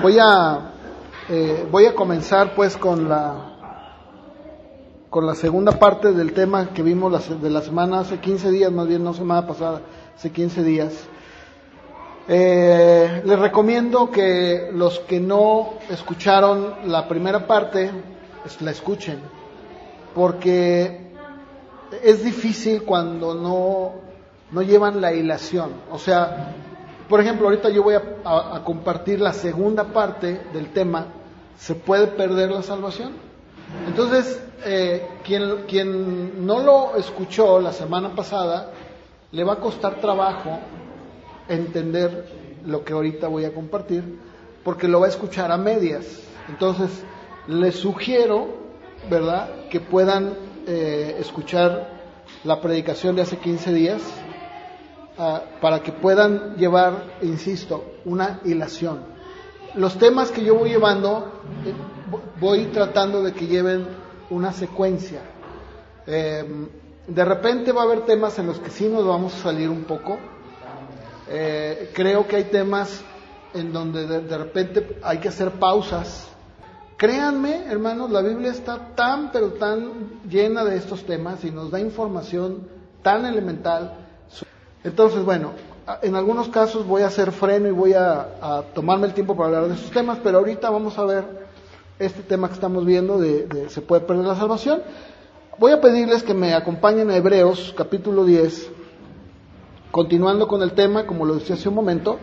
Voy a, eh, voy a comenzar pues con la, con la segunda parte del tema que vimos de la semana hace 15 días, más bien no semana pasada, hace 15 días. Eh, les recomiendo que los que no escucharon la primera parte, pues, la escuchen, porque es difícil cuando no, no llevan la hilación. O sea, por ejemplo, ahorita yo voy a, compartir la segunda parte del tema, ¿se puede perder la salvación? Entonces, eh, quien, quien no lo escuchó la semana pasada, le va a costar trabajo entender lo que ahorita voy a compartir, porque lo va a escuchar a medias. Entonces, les sugiero, ¿verdad?, que puedan eh, escuchar la predicación de hace 15 días ah, para que puedan llevar, insisto, una hilación. Los temas que yo voy llevando, eh, voy tratando de que lleven una secuencia. Em, de repente va a haber temas en los que sí nos vamos a salir un poco, eh, creo que hay temas en donde de, repente hay que hacer pausas. Créanme, hermanos, la Biblia está tan, pero tan llena de estos temas y nos da información tan elemental. Entonces, bueno, en algunos casos voy a hacer freno y voy a, tomarme el tiempo para hablar de estos temas, pero ahorita vamos a ver este tema que estamos viendo de, de se puede perder la salvación. Voy a pedirles que me acompañen a Hebreos capítulo 10, Continuando con el tema, como lo decía hace un momento,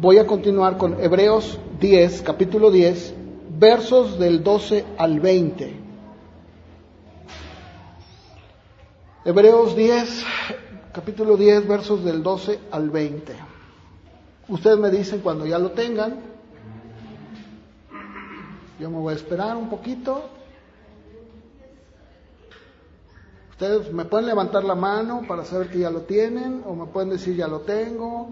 voy a continuar con Hebreos 10, capítulo 10, versos del 12 al 20. Hebreos 10, capítulo 10, versos del 12 al 20. Ustedes me dicen cuando ya lo tengan. Yo me voy a esperar un poquito. Ustedes me pueden levantar la mano para saber que ya lo tienen, o me pueden decir ya lo tengo.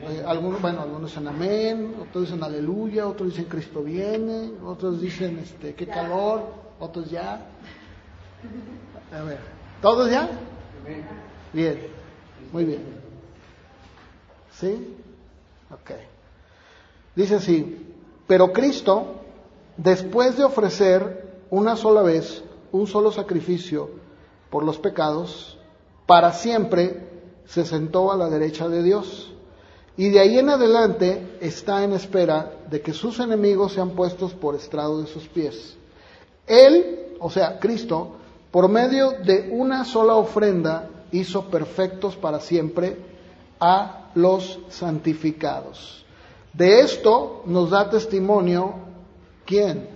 Eh, algunos, bueno, algunos dicen amén, otros dicen aleluya, otros dicen Cristo viene, otros dicen este, qué calor, otros ya. A ver, ¿todos ya? Bien, muy bien. ¿Sí? Ok. Dice así, pero Cristo, después de ofrecer una sola vez un solo sacrificio, por los pecados, para siempre se sentó a la derecha de Dios. Y de ahí en adelante está en espera de que sus enemigos sean puestos por estrado de sus pies. Él, o sea, Cristo, por medio de una sola ofrenda, hizo perfectos para siempre a los santificados. De esto nos da testimonio, ¿quién?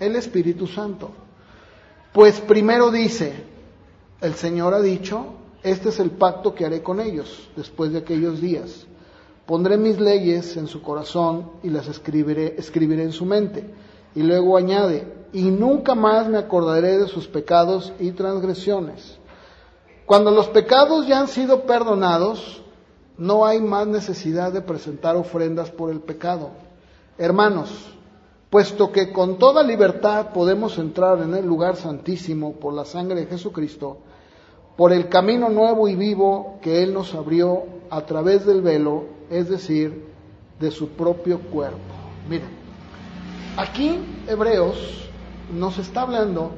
El Espíritu Santo. Pues primero dice, el Señor ha dicho, este es el pacto que haré con ellos después de aquellos días. Pondré mis leyes en su corazón y las escribiré, escribiré en su mente. Y luego añade, y nunca más me acordaré de sus pecados y transgresiones. Cuando los pecados ya han sido perdonados, no hay más necesidad de presentar ofrendas por el pecado. Hermanos, puesto que con toda libertad podemos entrar en el lugar santísimo por la sangre de Jesucristo, por el camino nuevo y vivo que Él nos abrió a través del velo, es decir, de su propio cuerpo. Miren, aquí Hebreos nos está hablando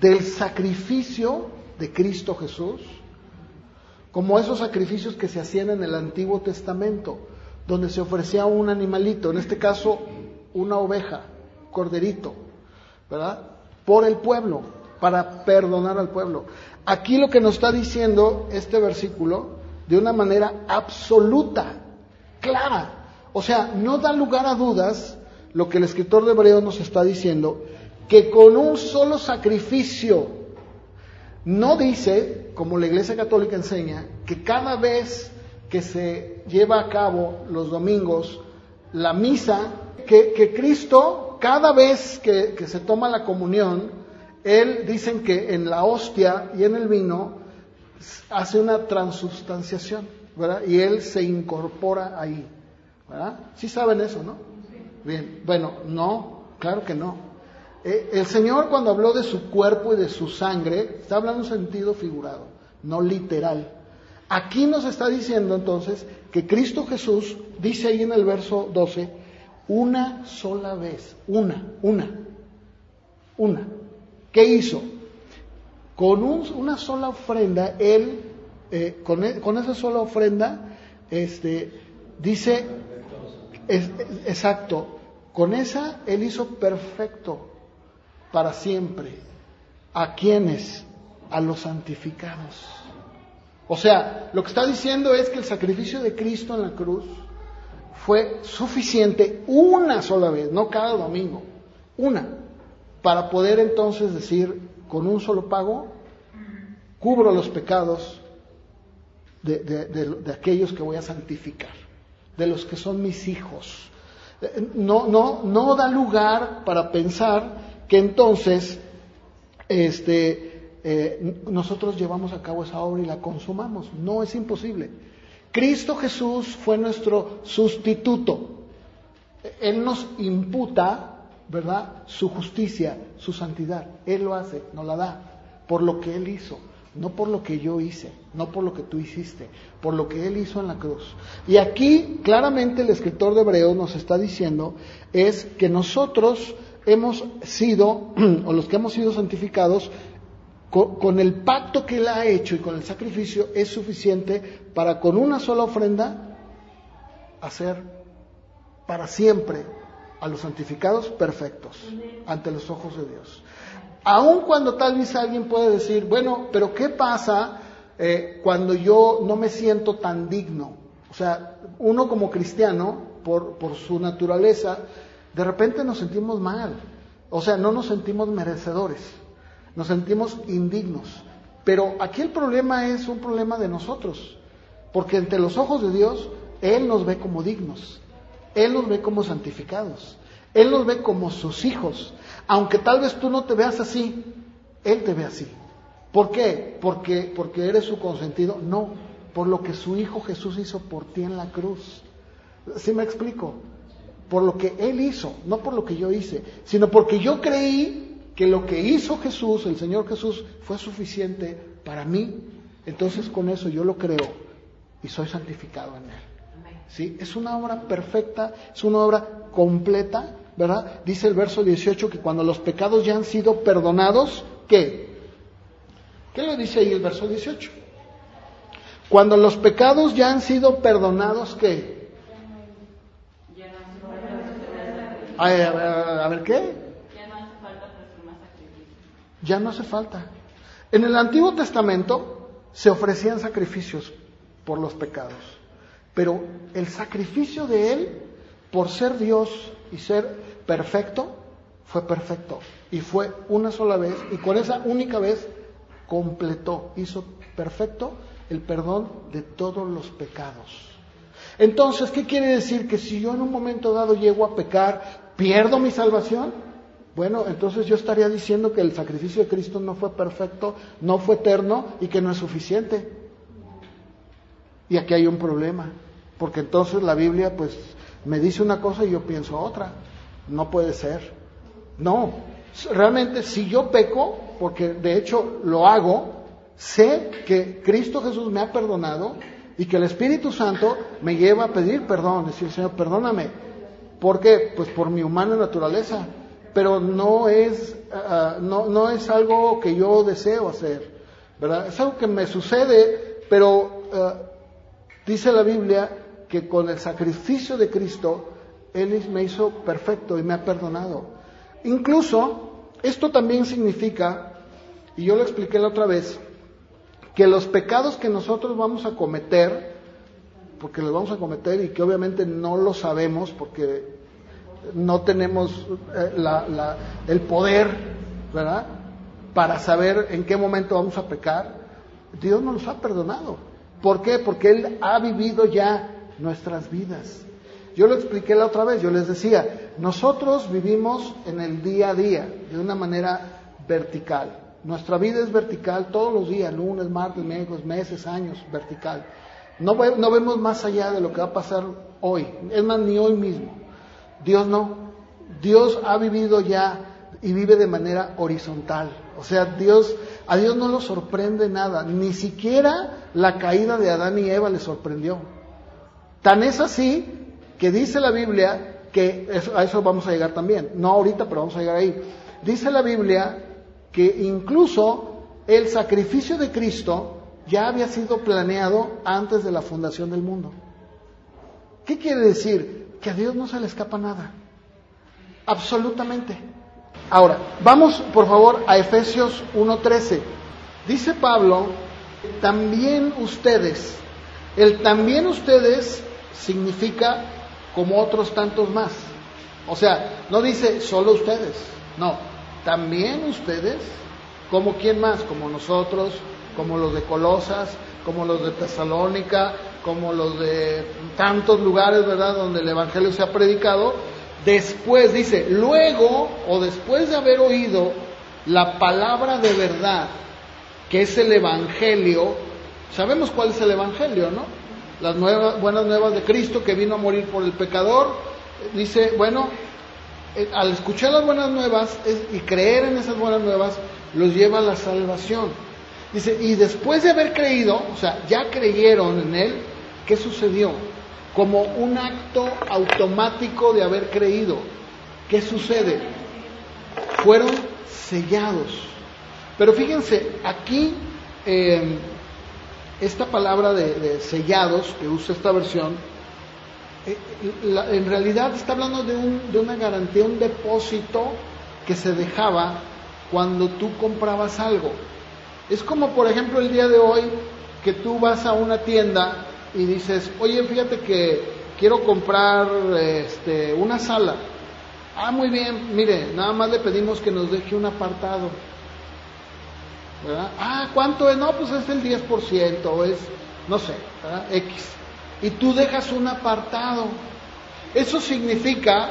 del sacrificio de Cristo Jesús, como esos sacrificios que se hacían en el Antiguo Testamento, donde se ofrecía un animalito, en este caso una oveja, corderito, ¿verdad? Por el pueblo, para perdonar al pueblo. Aquí lo que nos está diciendo este versículo, de una manera absoluta, clara, o sea, no da lugar a dudas lo que el escritor de Hebreo nos está diciendo, que con un solo sacrificio, no dice, como la Iglesia Católica enseña, que cada vez que se lleva a cabo los domingos la misa, que, que Cristo, cada vez que, que, se toma la comunión, Él dicen que en la hostia y en el vino hace una transubstanciación, ¿verdad? Y Él se incorpora ahí, ¿verdad? Sí saben eso, ¿no? Bien, bueno, no, claro que no. Eh, el Señor cuando habló de su cuerpo y de su sangre, está hablando en sentido figurado, no literal. Aquí nos está diciendo entonces que Cristo Jesús, dice ahí en el verso 12, una sola vez, una, una, una. ¿Qué hizo? Con una sola ofrenda, Él, eh, con, e, con, esa sola ofrenda, este, dice, es, exacto, con esa Él hizo perfecto para siempre. ¿A quienes? A los santificados. O sea, lo que está diciendo es que el sacrificio de Cristo en la cruz fue suficiente una sola vez, no cada domingo, una, para poder entonces decir, con un solo pago, cubro los pecados de, de, aquellos que voy a santificar, de los que son mis hijos. No, no, no da lugar para pensar que entonces este, eh, nosotros llevamos a cabo esa obra y la consumamos. No es imposible. Cristo Jesús fue nuestro sustituto. Él nos imputa, ¿verdad? Su justicia, su santidad. Él lo hace, nos la da, por lo que Él hizo, no por lo que yo hice, no por lo que tú hiciste, por lo que Él hizo en la cruz. Y aquí claramente el escritor de Hebreos nos está diciendo es que nosotros hemos sido, o los que hemos sido santificados, con, el pacto que él ha hecho y con el sacrificio es suficiente para con una sola ofrenda hacer para siempre a los santificados perfectos ante los ojos de Dios. Aun cuando tal vez alguien puede decir, bueno, pero ¿qué pasa eh, cuando yo no me siento tan digno? O sea, uno como cristiano, por, por su naturaleza, de repente nos sentimos mal. O sea, no nos sentimos merecedores nos sentimos indignos. Pero aquí el problema es un problema de nosotros, porque entre los ojos de Dios, Él nos ve como dignos, Él nos ve como santificados, Él nos ve como sus hijos. Aunque tal vez tú no te veas así, Él te ve así. ¿Por qué? Porque, porque eres su consentido. No, por lo que su Hijo Jesús hizo por ti en la cruz. ¿Sí me explico? Por lo que Él hizo, no por lo que yo hice, sino porque yo creí que lo que hizo Jesús, el Señor Jesús, fue suficiente para mí, entonces con eso yo lo creo y soy santificado en Él. ¿Sí? Es una obra perfecta, es una obra completa, ¿verdad? Dice el verso 18 que cuando los pecados ya han sido perdonados, ¿qué? ¿Qué le dice ahí el verso 18? Cuando los pecados ya han sido perdonados, ¿qué? A ver, a ver, ¿qué? Ya no hace falta. En el Antiguo Testamento se ofrecían sacrificios por los pecados, pero el sacrificio de Él, por ser Dios y ser perfecto, fue perfecto. Y fue una sola vez, y con esa única vez completó, hizo perfecto el perdón de todos los pecados. Entonces, ¿qué quiere decir? Que si yo en un momento dado llego a pecar, ¿pierdo mi salvación? Bueno, entonces yo estaría diciendo que el sacrificio de Cristo no fue perfecto, no fue eterno y que no es suficiente. Y aquí hay un problema, porque entonces la Biblia pues me dice una cosa y yo pienso otra. No puede ser. No, realmente si yo peco, porque de hecho lo hago, sé que Cristo Jesús me ha perdonado y que el Espíritu Santo me lleva a pedir perdón, decir, Señor, perdóname. ¿Por qué? Pues por mi humana naturaleza pero no es, ah, no, no, es algo que yo deseo hacer, ¿verdad? Es algo que me sucede, pero ah, dice la Biblia que con el sacrificio de Cristo, Él me hizo perfecto y me ha perdonado. Incluso, esto también significa, y yo lo expliqué la otra vez, que los pecados que nosotros vamos a cometer, porque los vamos a cometer y que obviamente no lo sabemos porque no tenemos eh, el poder, ¿verdad? Para saber en qué momento vamos a pecar. Dios nos los ha perdonado. ¿Por qué? Porque Él ha vivido ya nuestras vidas. yo lo expliqué la otra vez, yo les decía, nosotros vivimos en el día a día de una manera vertical. Nuestra vida es vertical todos los días, lunes, martes, miércoles, meses, años, vertical. No, no vemos más allá de lo que va a pasar hoy, es más, ni hoy mismo. Dios no. Dios ha vivido ya y vive de manera horizontal. O sea, Dios, a Dios no lo sorprende nada, ni siquiera la caída de Adán y Eva le sorprendió. Tan es así que dice la Biblia que a eso vamos a llegar también, no ahorita, pero vamos a llegar ahí. Dice la Biblia que incluso el sacrificio de Cristo ya había sido planeado antes de la fundación del mundo. ¿Qué quiere decir? Que a Dios no se le escapa nada. Absolutamente. Ahora, vamos por favor a Efesios 1.13. Dice Pablo, también ustedes, el también ustedes significa como otros tantos más. O sea, no dice solo ustedes, no, también ustedes, como quién más, como nosotros, como los de Colosas, como los de Tesalónica, como los de tantos lugares, ¿verdad?, donde el Evangelio se ha predicado, después dice, luego o después de haber oído la palabra de verdad, que es el Evangelio, sabemos cuál es el Evangelio, ¿no? Las buenas nuevas de Cristo que vino a morir por el pecador, dice, bueno, eh, al escuchar las buenas nuevas y creer en esas buenas nuevas, los lleva a la salvación. Dice, y después de haber creído, o sea, ya creyeron en Él, ¿qué sucedió? como un acto automático de haber creído. ¿Qué sucede? Fueron sellados. Pero fíjense, aquí em, esta palabra de, sellados que usa esta versión, eh, en realidad está hablando de, un, de una garantía, un depósito que se dejaba cuando tú comprabas algo. Es como por ejemplo el día de hoy que tú vas a una tienda y dices, oye, fíjate que quiero comprar este, una sala. Ah, muy bien, mire, nada más le pedimos que nos deje un apartado. ¿verdad? Ah, ¿cuánto es? No, pues es el 10%, o es, no sé, ¿verdad? X. Y tú dejas un apartado. Eso significa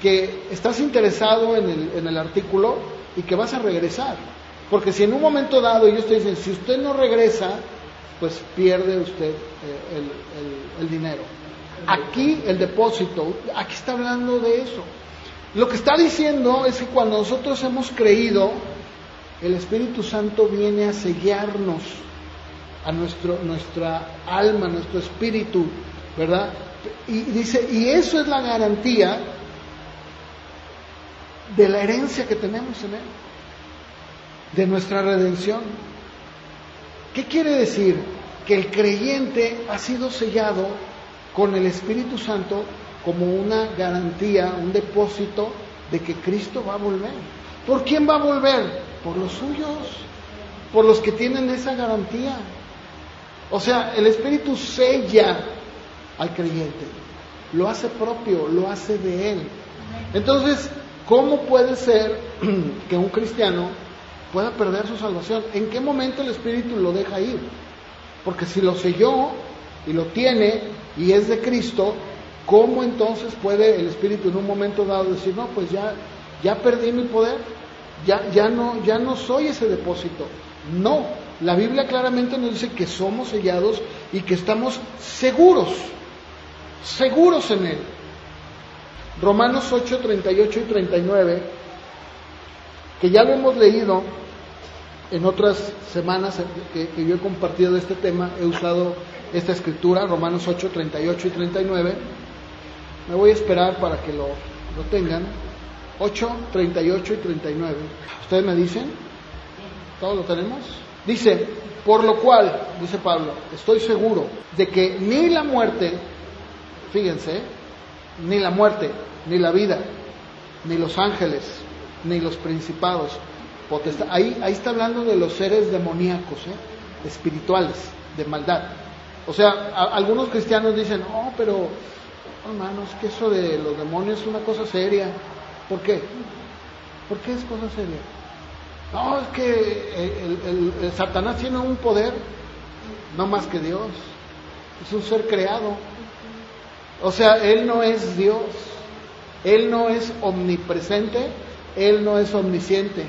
que estás interesado en el artículo y que vas a regresar. Porque si en un momento dado ellos te dicen, si usted no regresa, pues pierde usted eh, el, dinero. Aquí el depósito, aquí está hablando de eso. Lo que está diciendo es que cuando nosotros hemos creído, el Espíritu Santo viene a sellarnos a nuestro, nuestra alma, nuestro espíritu, ¿verdad? Y dice, y eso es la garantía de la herencia que tenemos en Él, de nuestra redención. ¿Qué quiere decir? Que el creyente ha sido sellado con el Espíritu Santo como una garantía, un depósito de que Cristo va a volver. ¿Por quién va a volver? Por los suyos, por los que tienen esa garantía. O sea, el Espíritu sella al creyente, lo hace propio, lo hace de él. Entonces, ¿cómo puede ser que un cristiano pueda perder su salvación. ¿En qué momento el Espíritu lo deja ir? Porque si lo selló y lo tiene y es de Cristo, ¿cómo entonces puede el Espíritu en un momento dado decir, no, pues ya, ya perdí mi poder, ya, ya, no, ya no soy ese depósito? No, la Biblia claramente nos dice que somos sellados y que estamos seguros, seguros en Él. Romanos 8, 38 y 39, que ya lo hemos leído, en otras semanas que, yo he compartido de este tema, he usado esta escritura, Romanos 8, 38 y 39. Me voy a esperar para que lo, lo tengan. 8, 38 y 39. ¿Ustedes me dicen? ¿Todos lo tenemos? Dice, por lo cual, dice Pablo, estoy seguro de que ni la muerte, fíjense, ni la muerte, ni la vida, ni los ángeles, ni los principados, Ahí, ahí está hablando de los seres demoníacos, ¿eh? espirituales, de maldad. O sea, algunos cristianos dicen, oh, pero hermanos, que eso de los demonios es una cosa seria. ¿Por qué? ¿Por qué es cosa seria? No, es que el, Satanás tiene un poder, no más que Dios. Es un ser creado. O sea, Él no es Dios, Él no es omnipresente, Él no es omnisciente,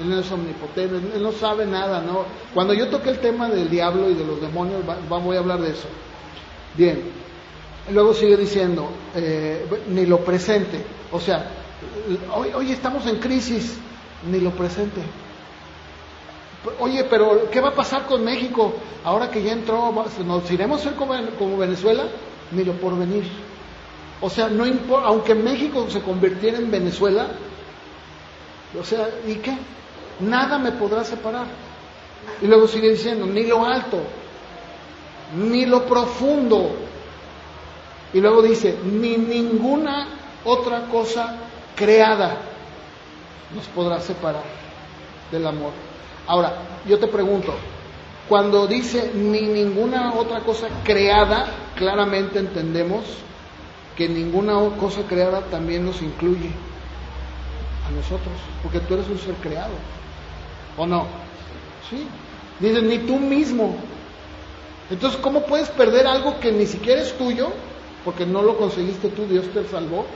Él no es omnipotente, Él no sabe nada, ¿no? Cuando yo toqué el tema del diablo y de los demonios, voy a hablar de eso. Bien, luego sigue diciendo, eh, ni lo presente, o sea, hoy, hoy estamos en crisis, ni lo presente. Oye, pero ¿qué va a pasar con México ahora que ya entró? ¿Nos iremos a ser como, como Venezuela? Ni lo por venir. O sea, no aunque México se convirtiera en Venezuela, o sea, ¿y qué? Nada me podrá separar. Y luego sigue diciendo, ni lo alto, ni lo profundo. Y luego dice, ni ninguna otra cosa creada nos podrá separar del amor. Ahora, yo te pregunto, cuando dice ni ninguna otra cosa creada, claramente entendemos que ninguna cosa creada también nos incluye a nosotros, porque tú eres un ser creado, ¿o no? Sí. Dice, ni tú mismo. Entonces, ¿cómo puedes perder algo que ni siquiera es tuyo? Porque no lo conseguiste tú, Dios te salvó.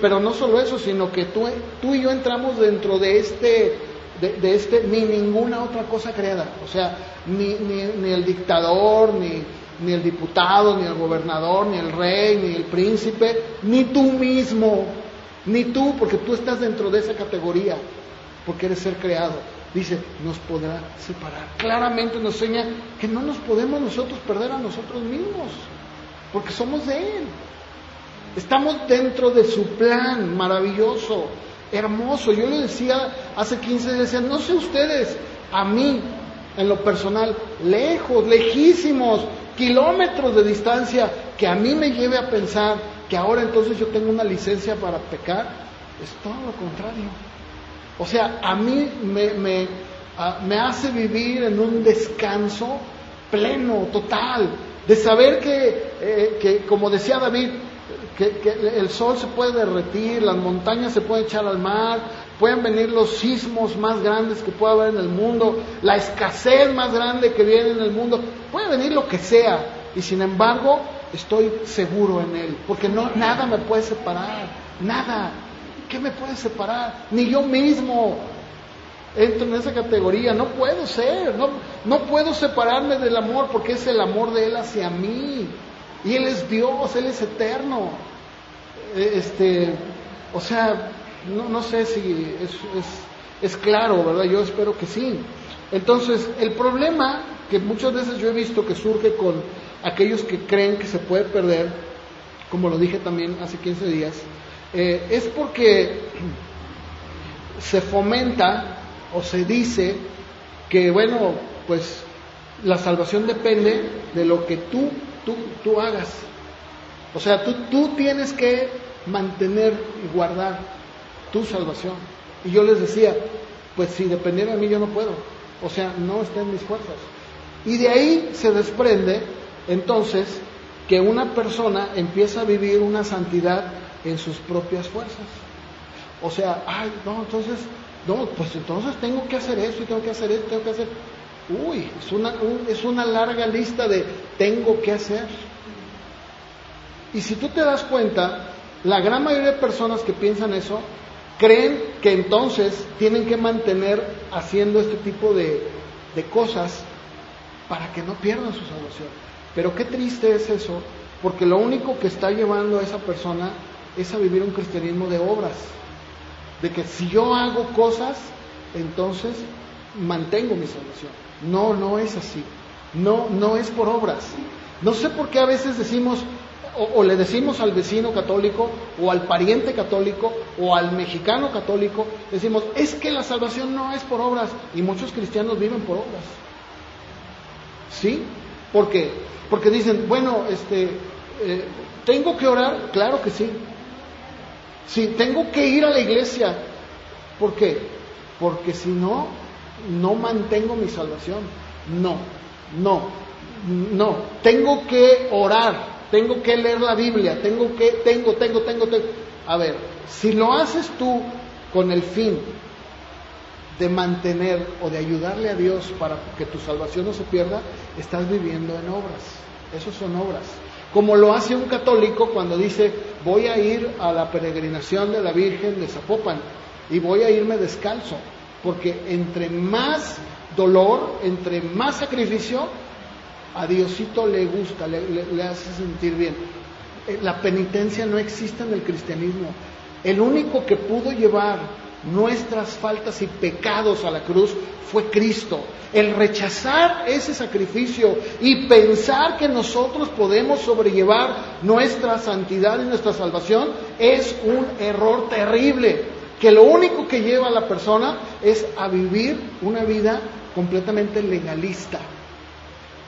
Pero no solo eso, sino que tú, tú y yo entramos dentro de este de, este, ni ninguna otra cosa creada. O sea, ni, ni, el dictador, ni, ni el diputado, ni el gobernador, ni el rey, ni el príncipe, ni tú mismo, ni tú, porque tú estás dentro de esa categoría, porque eres ser creado. Dice, nos podrá separar. Claramente nos enseña que no nos podemos nosotros perder a nosotros mismos, porque somos de Él. Estamos dentro de su plan maravilloso hermoso. Yo le decía hace 15 días, no sé ustedes, a mí, en lo personal, lejos, lejísimos, kilómetros de distancia, que a mí me lleve a pensar que ahora entonces yo tengo una licencia para pecar, es todo lo contrario. O sea, a mí me, me, me hace vivir en un descanso pleno, total, de saber que, eh, que como decía David, que, el sol se puede derretir, las montañas se pueden echar al mar, pueden venir los sismos más grandes que pueda haber en el mundo, la escasez más grande que viene en el mundo, puede venir lo que sea, y sin embargo estoy seguro en Él, porque no, nada me puede separar, nada. ¿Qué me puede separar? Ni yo mismo entro en esa categoría, no puedo ser, no, no puedo separarme del amor porque es el amor de Él hacia mí. Y Él es Dios, Él es eterno. Eh, este, o sea, no, no sé si es, es, claro, ¿verdad? Yo espero que sí. Entonces, el problema que muchas veces yo he visto que surge con aquellos que creen que se puede perder, como lo dije también hace 15 días, eh, es porque se fomenta o se dice que, bueno, pues la salvación depende de lo que tú tú, tú hagas. O sea, tú, tú tienes que mantener y guardar tu salvación. Y yo les decía, pues si dependiera de mí yo no puedo. O sea, no está en mis fuerzas. Y de ahí se desprende entonces que una persona empieza a vivir una santidad en sus propias fuerzas. O sea, ay, no, entonces, no, pues entonces tengo que hacer eso y tengo que hacer esto, tengo que hacer. Uy, es una, es una larga lista de tengo que hacer. Y si tú te das cuenta, la gran mayoría de personas que piensan eso creen que entonces tienen que mantener haciendo este tipo de, de cosas para que no pierdan su salvación. Pero qué triste es eso, porque lo único que está llevando a esa persona es a vivir un cristianismo de obras. De que si yo hago cosas, entonces mantengo mi salvación. No, no es así. No, no es por obras. No sé por qué a veces decimos, o, le decimos al vecino católico, o al pariente católico, o al mexicano católico, decimos, es que la salvación no es por obras, y muchos cristianos viven por obras. ¿Sí? ¿Por qué? Porque dicen, bueno, este, eh, ¿tengo que orar? Claro que sí. Sí, tengo que ir a la iglesia. ¿Por qué? Porque si no, no mantengo mi salvación. No, no, no. Tengo que orar, tengo que leer la Biblia, tengo que, tengo, tengo, tengo, tengo. A ver, si lo haces tú con el fin de mantener o de ayudarle a Dios para que tu salvación no se pierda, estás viviendo en obras. Esas son obras. como lo hace un católico cuando dice, voy a ir a la peregrinación de la Virgen de Zapopan y voy a irme descalzo, porque entre más dolor, entre más sacrificio, a Diosito le gusta, le, hace sentir bien. Eh, la penitencia no existe en el cristianismo. El único que pudo llevar nuestras faltas y pecados a la cruz fue Cristo. El rechazar ese sacrificio y pensar que nosotros podemos sobrellevar nuestra santidad y nuestra salvación es un error terrible, que lo único que lleva a la persona es a vivir una vida completamente legalista,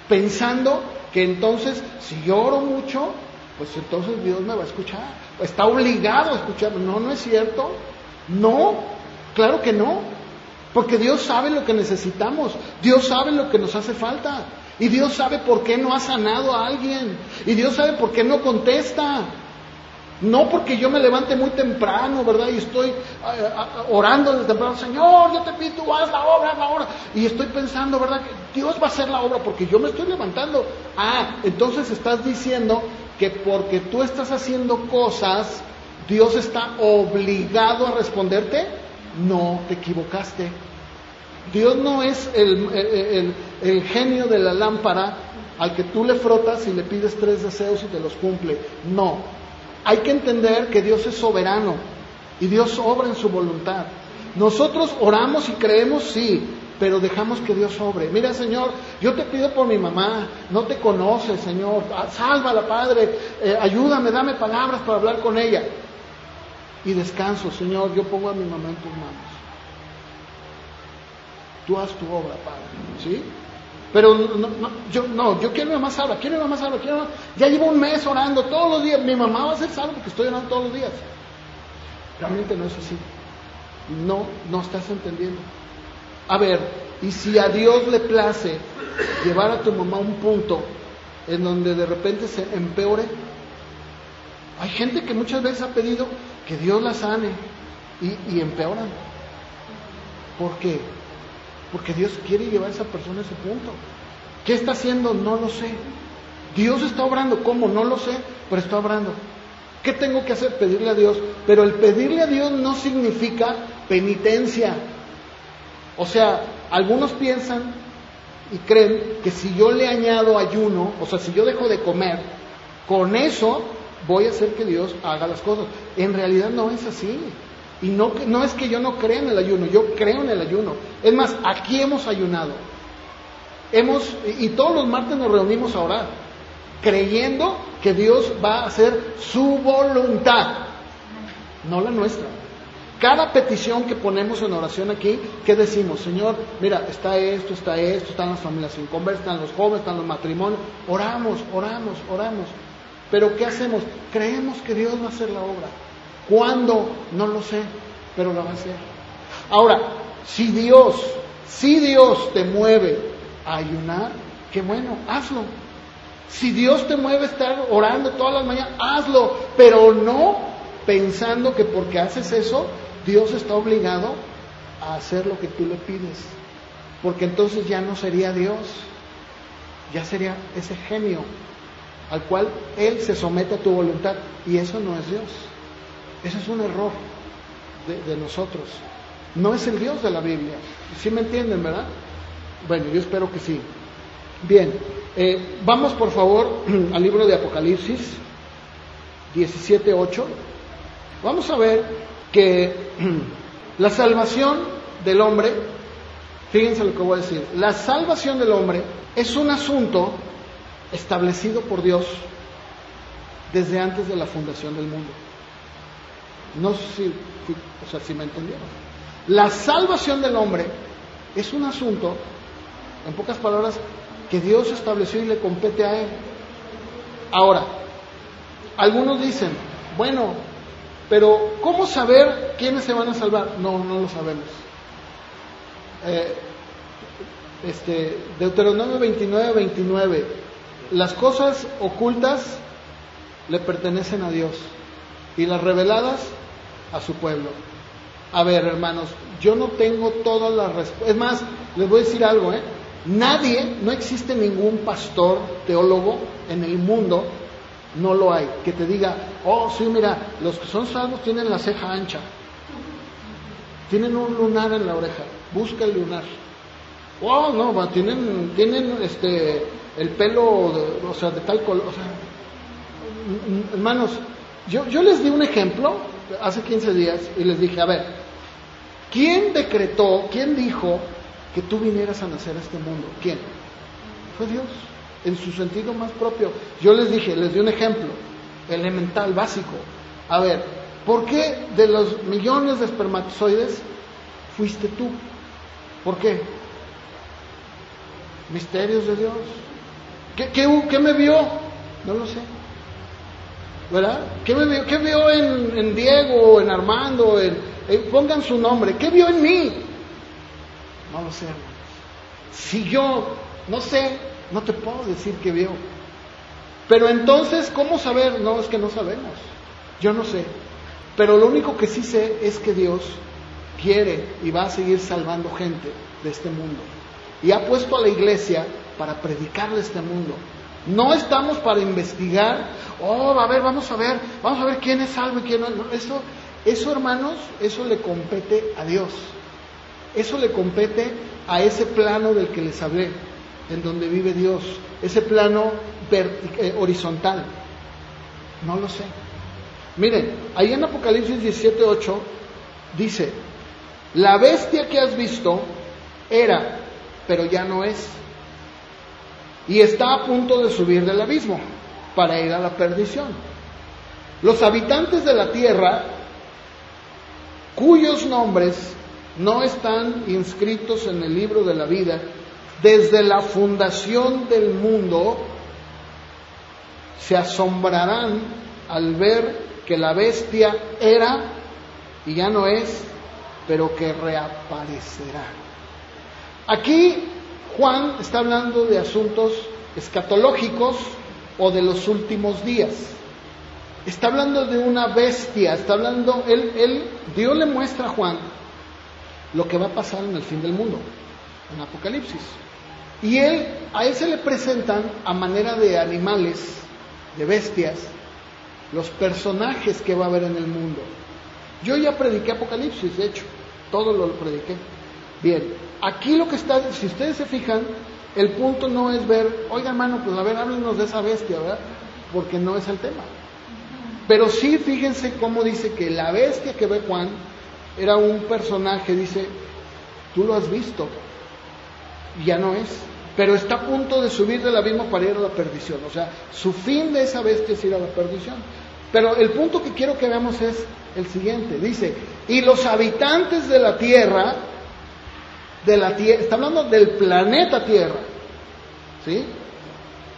pensando que entonces si yo oro mucho, pues entonces Dios me va a escuchar, está obligado a escucharme. No, no es cierto. No, claro que no, porque Dios sabe lo que necesitamos, Dios sabe lo que nos hace falta, y Dios sabe por qué no ha sanado a alguien, y Dios sabe por qué no contesta. No porque yo me levante muy temprano, ¿verdad? Y estoy eh, orando desde temprano, Señor, yo te pido, haz la obra, haz la obra. Y estoy pensando, ¿verdad? Que Dios va a hacer la obra porque yo me estoy levantando. Ah, entonces estás diciendo que porque tú estás haciendo cosas, Dios está obligado a responderte, no te equivocaste. Dios no es el, genio de la lámpara al que tú le frotas y le pides tres deseos y te los cumple. No. Hay que entender que Dios es soberano y Dios obra en su voluntad. Nosotros oramos y creemos, sí, pero dejamos que Dios sobre. Mira, Señor, yo te pido por mi mamá, no te conoce, Señor, sálvala, Padre, eh, ayúdame, dame palabras para hablar con ella y descanso, Señor, yo pongo a mi mamá en tus manos. Tú haz tu obra, Padre, ¿sí? Pero no, yo, no, yo quiero mi mamá salva, quiero mi mamá salva, quiero Ya llevo un mes orando todos los días, mi mamá va a ser salva porque estoy orando todos los días. Realmente no es así. No, no estás entendiendo. A ver, y si a Dios le place llevar a tu mamá a un punto en donde de repente se empeore, hay gente que muchas veces ha pedido que Dios la sane y, empeoran. ¿Por qué? Porque Dios quiere llevar a esa persona a ese punto. ¿Qué está haciendo? No lo sé. Dios está obrando. ¿Cómo? No lo sé, pero está obrando. ¿Qué tengo que hacer? Pedirle a Dios. Pero el pedirle a Dios no significa penitencia. O sea, algunos piensan y creen que si yo le añado ayuno, o sea, si yo dejo de comer, con eso voy a hacer que Dios haga las cosas. En realidad no es así. Y no, no es que yo no crea en el ayuno, yo creo en el ayuno. Es más, aquí hemos ayunado. Hemos, y todos los martes nos reunimos a orar, creyendo que Dios va a hacer su voluntad, no la nuestra. Cada petición que ponemos en oración aquí, ¿qué decimos? Señor, mira, está esto, está esto, están las familias sin convertir, están los jóvenes, están los matrimonios. Oramos, oramos, oramos. Pero ¿qué hacemos? Creemos que Dios va a hacer la obra. ¿Cuándo? No lo sé, pero la va a hacer. Ahora, si Dios, si Dios te mueve a ayunar, qué bueno, hazlo. Si Dios te mueve a estar orando todas las mañanas, hazlo, pero no pensando que porque haces eso, Dios está obligado a hacer lo que tú le pides. Porque entonces ya no sería Dios, ya sería ese genio al cual Él se somete a tu voluntad. Y eso no es Dios. Eso es un error de, nosotros. No es el Dios de la Biblia. ¿Sí me entienden, verdad? Bueno, yo espero que sí. Bien, eh, vamos por favor al libro de Apocalipsis 17.8. Vamos a ver que la salvación del hombre, fíjense lo que voy a decir, la salvación del hombre es un asunto establecido por Dios desde antes de la fundación del mundo. No sé si, o sea, si me entendieron. La salvación del hombre es un asunto, en pocas palabras, que Dios estableció y le compete a Él. Ahora, algunos dicen, bueno, pero ¿cómo saber quiénes se van a salvar? No, no lo sabemos. Eh, este, Deuteronomio 29, 29 las cosas ocultas le pertenecen a Dios y las reveladas a su pueblo. A ver, hermanos, yo no tengo todas las respuestas. Es más, les voy a decir algo, ¿eh? Nadie, no existe ningún pastor, teólogo en el mundo No lo hay. Que te diga, oh, sí, mira, los que son salvos tienen la ceja ancha. Tienen un lunar en la oreja. Busca el lunar. Oh, no, tienen, tienen este, el pelo, o sea, de tal color. O sea, hermanos, yo, yo les di un ejemplo hace 15 días y les dije, a ver, ¿quién decretó, quién dijo que tú vinieras a nacer a este mundo? ¿Quién? Fue Dios, en su sentido más propio. Yo les dije, les di un ejemplo, elemental, básico. A ver, ¿por qué de los millones de espermatozoides fuiste tú? ¿Por qué? Misterios de Dios. ¿Qué, me vio? No lo sé. ¿Verdad? ¿Qué, me vio, qué vio en, Diego, en Armando? En, pongan su nombre. ¿Qué vio en mí? No lo sé, Si yo no sé, no te puedo decir qué vio. Pero entonces, ¿cómo saber? No, es que no sabemos. Yo no sé. Pero lo único que sí sé es que Dios quiere y va a seguir salvando gente de este mundo. Y ha puesto a la iglesia para predicarle este mundo. No estamos para investigar, oh, a ver, vamos a ver, vamos a ver quién es salvo y quién no. Eso, eso, hermanos, eso le compete a Dios. Eso le compete a ese plano del que les hablé, en donde vive Dios, ese plano eh, horizontal. No lo sé. Miren, ahí en Apocalipsis 17:8 dice: La bestia que has visto era, pero ya no es y está a punto de subir del abismo para ir a la perdición. Los habitantes de la tierra, cuyos nombres no están inscritos en el libro de la vida, desde la fundación del mundo, se asombrarán al ver que la bestia era y ya no es, pero que reaparecerá. Aquí Juan está hablando de asuntos escatológicos o de los últimos días. Está hablando de una bestia, está hablando, él, él, Dios le muestra a Juan lo que va a pasar en el fin del mundo, en Apocalipsis. Y él, a él se le presentan a manera de animales, de bestias, los personajes que va a haber en el mundo. Yo ya prediqué Apocalipsis, de hecho, todo lo prediqué. Bien, aquí lo que está, si ustedes se fijan, el punto no es ver, oiga hermano, pues a ver, háblenos de esa bestia, ¿verdad? Porque no es el tema. Pero sí fíjense cómo dice que la bestia que ve Juan era un personaje, dice, tú lo has visto, ya no es, pero está a punto de subir del abismo para ir a la perdición. O sea, su fin de esa bestia es ir a la perdición. Pero el punto que quiero que veamos es el siguiente. Dice, y los habitantes de la tierra de la Tierra, está hablando del planeta Tierra, ¿sí?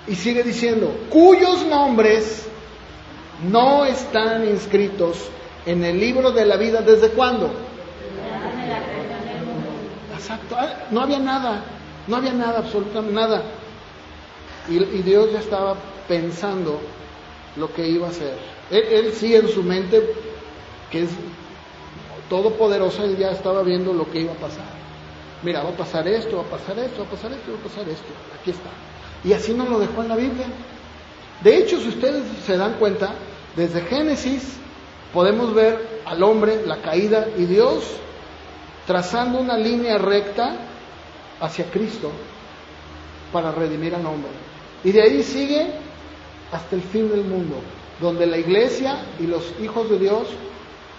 Y sigue diciendo, cuyos nombres no están inscritos en el libro de la vida, ¿desde cuándo? Exacto, ah, no había nada, no había nada, absolutamente nada. Y, Dios ya estaba pensando lo que iba a hacer. Él, él sí en su mente, que es todopoderosa, él ya estaba viendo lo que iba a pasar. Mira, va a pasar esto, va a pasar esto, va a pasar esto, va a pasar esto. Aquí está. Y así nos lo dejó en la Biblia. De hecho, si ustedes se dan cuenta, desde Génesis podemos ver al hombre, la caída y Dios trazando una línea recta hacia Cristo para redimir al hombre. Y de ahí sigue hasta el fin del mundo, donde la iglesia y los hijos de Dios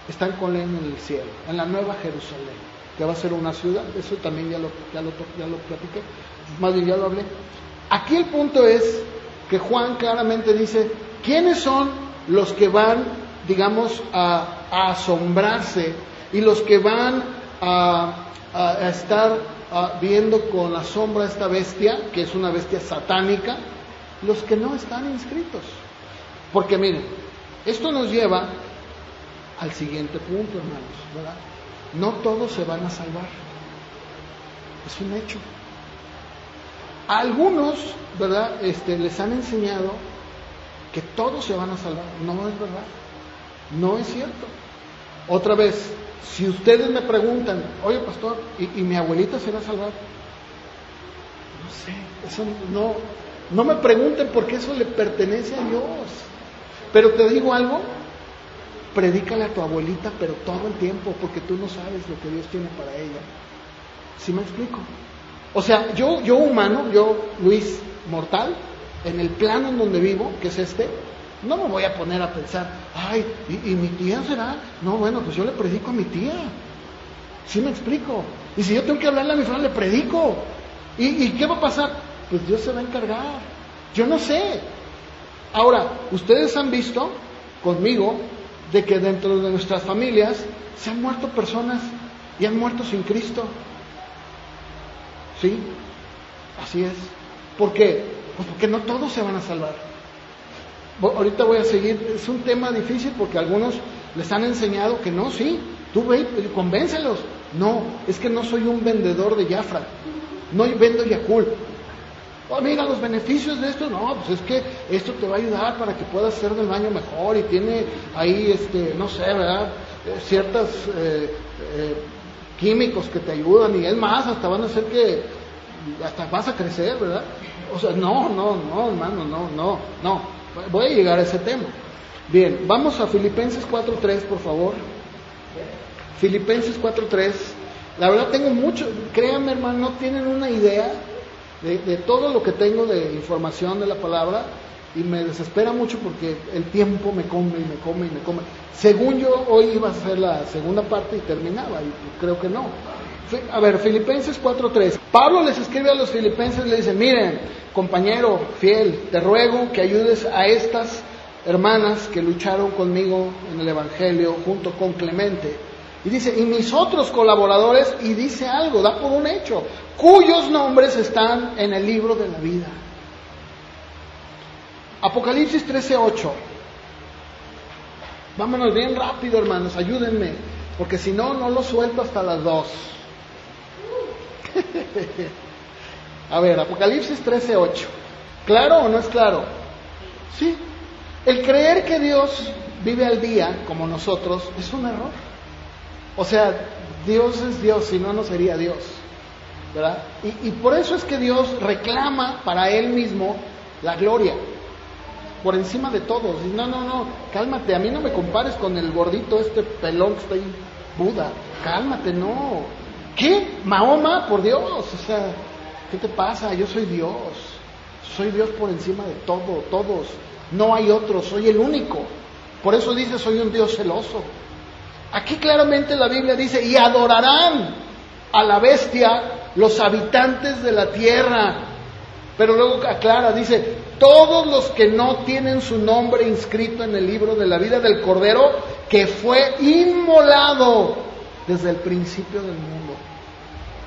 están con él en el cielo, en la nueva Jerusalén que va a ser una ciudad, eso también ya lo, ya lo, ya lo platiqué, más bien ya lo hablé. Aquí el punto es que Juan claramente dice, ¿quiénes son los que van, digamos, a, asombrarse y los que van a, estar viendo con asombro a esta bestia, que es una bestia satánica? Los que no están inscritos. Porque miren, esto nos lleva al siguiente punto, hermanos, ¿verdad? No todos se van a salvar. Es un hecho. algunos, ¿verdad? Este, les han enseñado que todos se van a salvar. No es verdad. No es cierto. Otra vez, si ustedes me preguntan, oye pastor, ¿y, mi abuelita se va a salvar? No sé, eso no, no me pregunten porque eso le pertenece a Dios. Pero te digo algo, predícale a tu abuelita, pero todo el tiempo, porque tú no sabes lo que Dios tiene para ella. ¿Sí me explico? O sea, yo, yo humano, yo, Luis, mortal, en el plano en donde vivo, que es este, no me voy a poner a pensar, ay, ¿y, mi tía será? No, bueno, pues yo le predico a mi tía. ¿Sí me explico? Y si yo tengo que hablarle a mi familia, le predico. ¿Y, ¿Y qué va a pasar? Pues Dios se va a encargar. Yo no sé. Ahora, ustedes han visto conmigo de que dentro de nuestras familias se han muerto personas y han muerto sin Cristo. ¿Sí? Así es. ¿Por qué? Pues porque no todos se van a salvar. Ahorita voy a seguir, es un tema difícil porque algunos les han enseñado que no, sí, tú ve, convéncelos. No, es que no soy un vendedor de Jafra, no vendo Yakul. Oh, mira los beneficios de esto, no, pues es que esto te va a ayudar para que puedas hacer del baño mejor y tiene ahí, este, no sé, ¿verdad? Eh, ciertas eh, eh, químicos que te ayudan y es más, hasta van a hacer que hasta vas a crecer, ¿verdad? O sea, no, no, no, hermano, no, no, no. Voy a llegar a ese tema. Bien, vamos a Filipenses 4.3, por favor. Filipenses 4.3. La verdad tengo mucho, créanme hermano, no tienen una idea de, de, todo lo que tengo de información de la palabra y me desespera mucho porque el tiempo me come y me come y me come. Según yo, hoy iba a ser la segunda parte y terminaba, y creo que no. A ver, Filipenses 4.3. Pablo les escribe a los filipenses le dice, miren, compañero fiel, te ruego que ayudes a estas hermanas que lucharon conmigo en el Evangelio junto con Clemente. Y dice, y mis otros colaboradores, y dice algo, da por un hecho, cuyos nombres están en el libro de la vida. Apocalipsis 13:8. Vámonos bien rápido, hermanos, ayúdenme, porque si no, no lo suelto hasta las dos. A ver, Apocalipsis 13:8. ¿Claro o no es claro? Sí. El creer que Dios vive al día como nosotros es un error. O sea, Dios es Dios, si no, no sería Dios. ¿verdad? Y, por eso es que Dios reclama para Él mismo la gloria por encima de todos. Y no, no, no, cálmate, a mí no me compares con el gordito, este pelón que está ahí, Buda. Cálmate, no. ¿Qué? Mahoma, por Dios. O sea, ¿qué te pasa? Yo soy Dios. Soy Dios por encima de todo, todos. No hay otro, soy el único. Por eso dice, soy un Dios celoso. Aquí claramente la Biblia dice, y adorarán a la bestia los habitantes de la tierra. Pero luego aclara, dice, todos los que no tienen su nombre inscrito en el libro de la vida del Cordero, que fue inmolado desde el principio del mundo.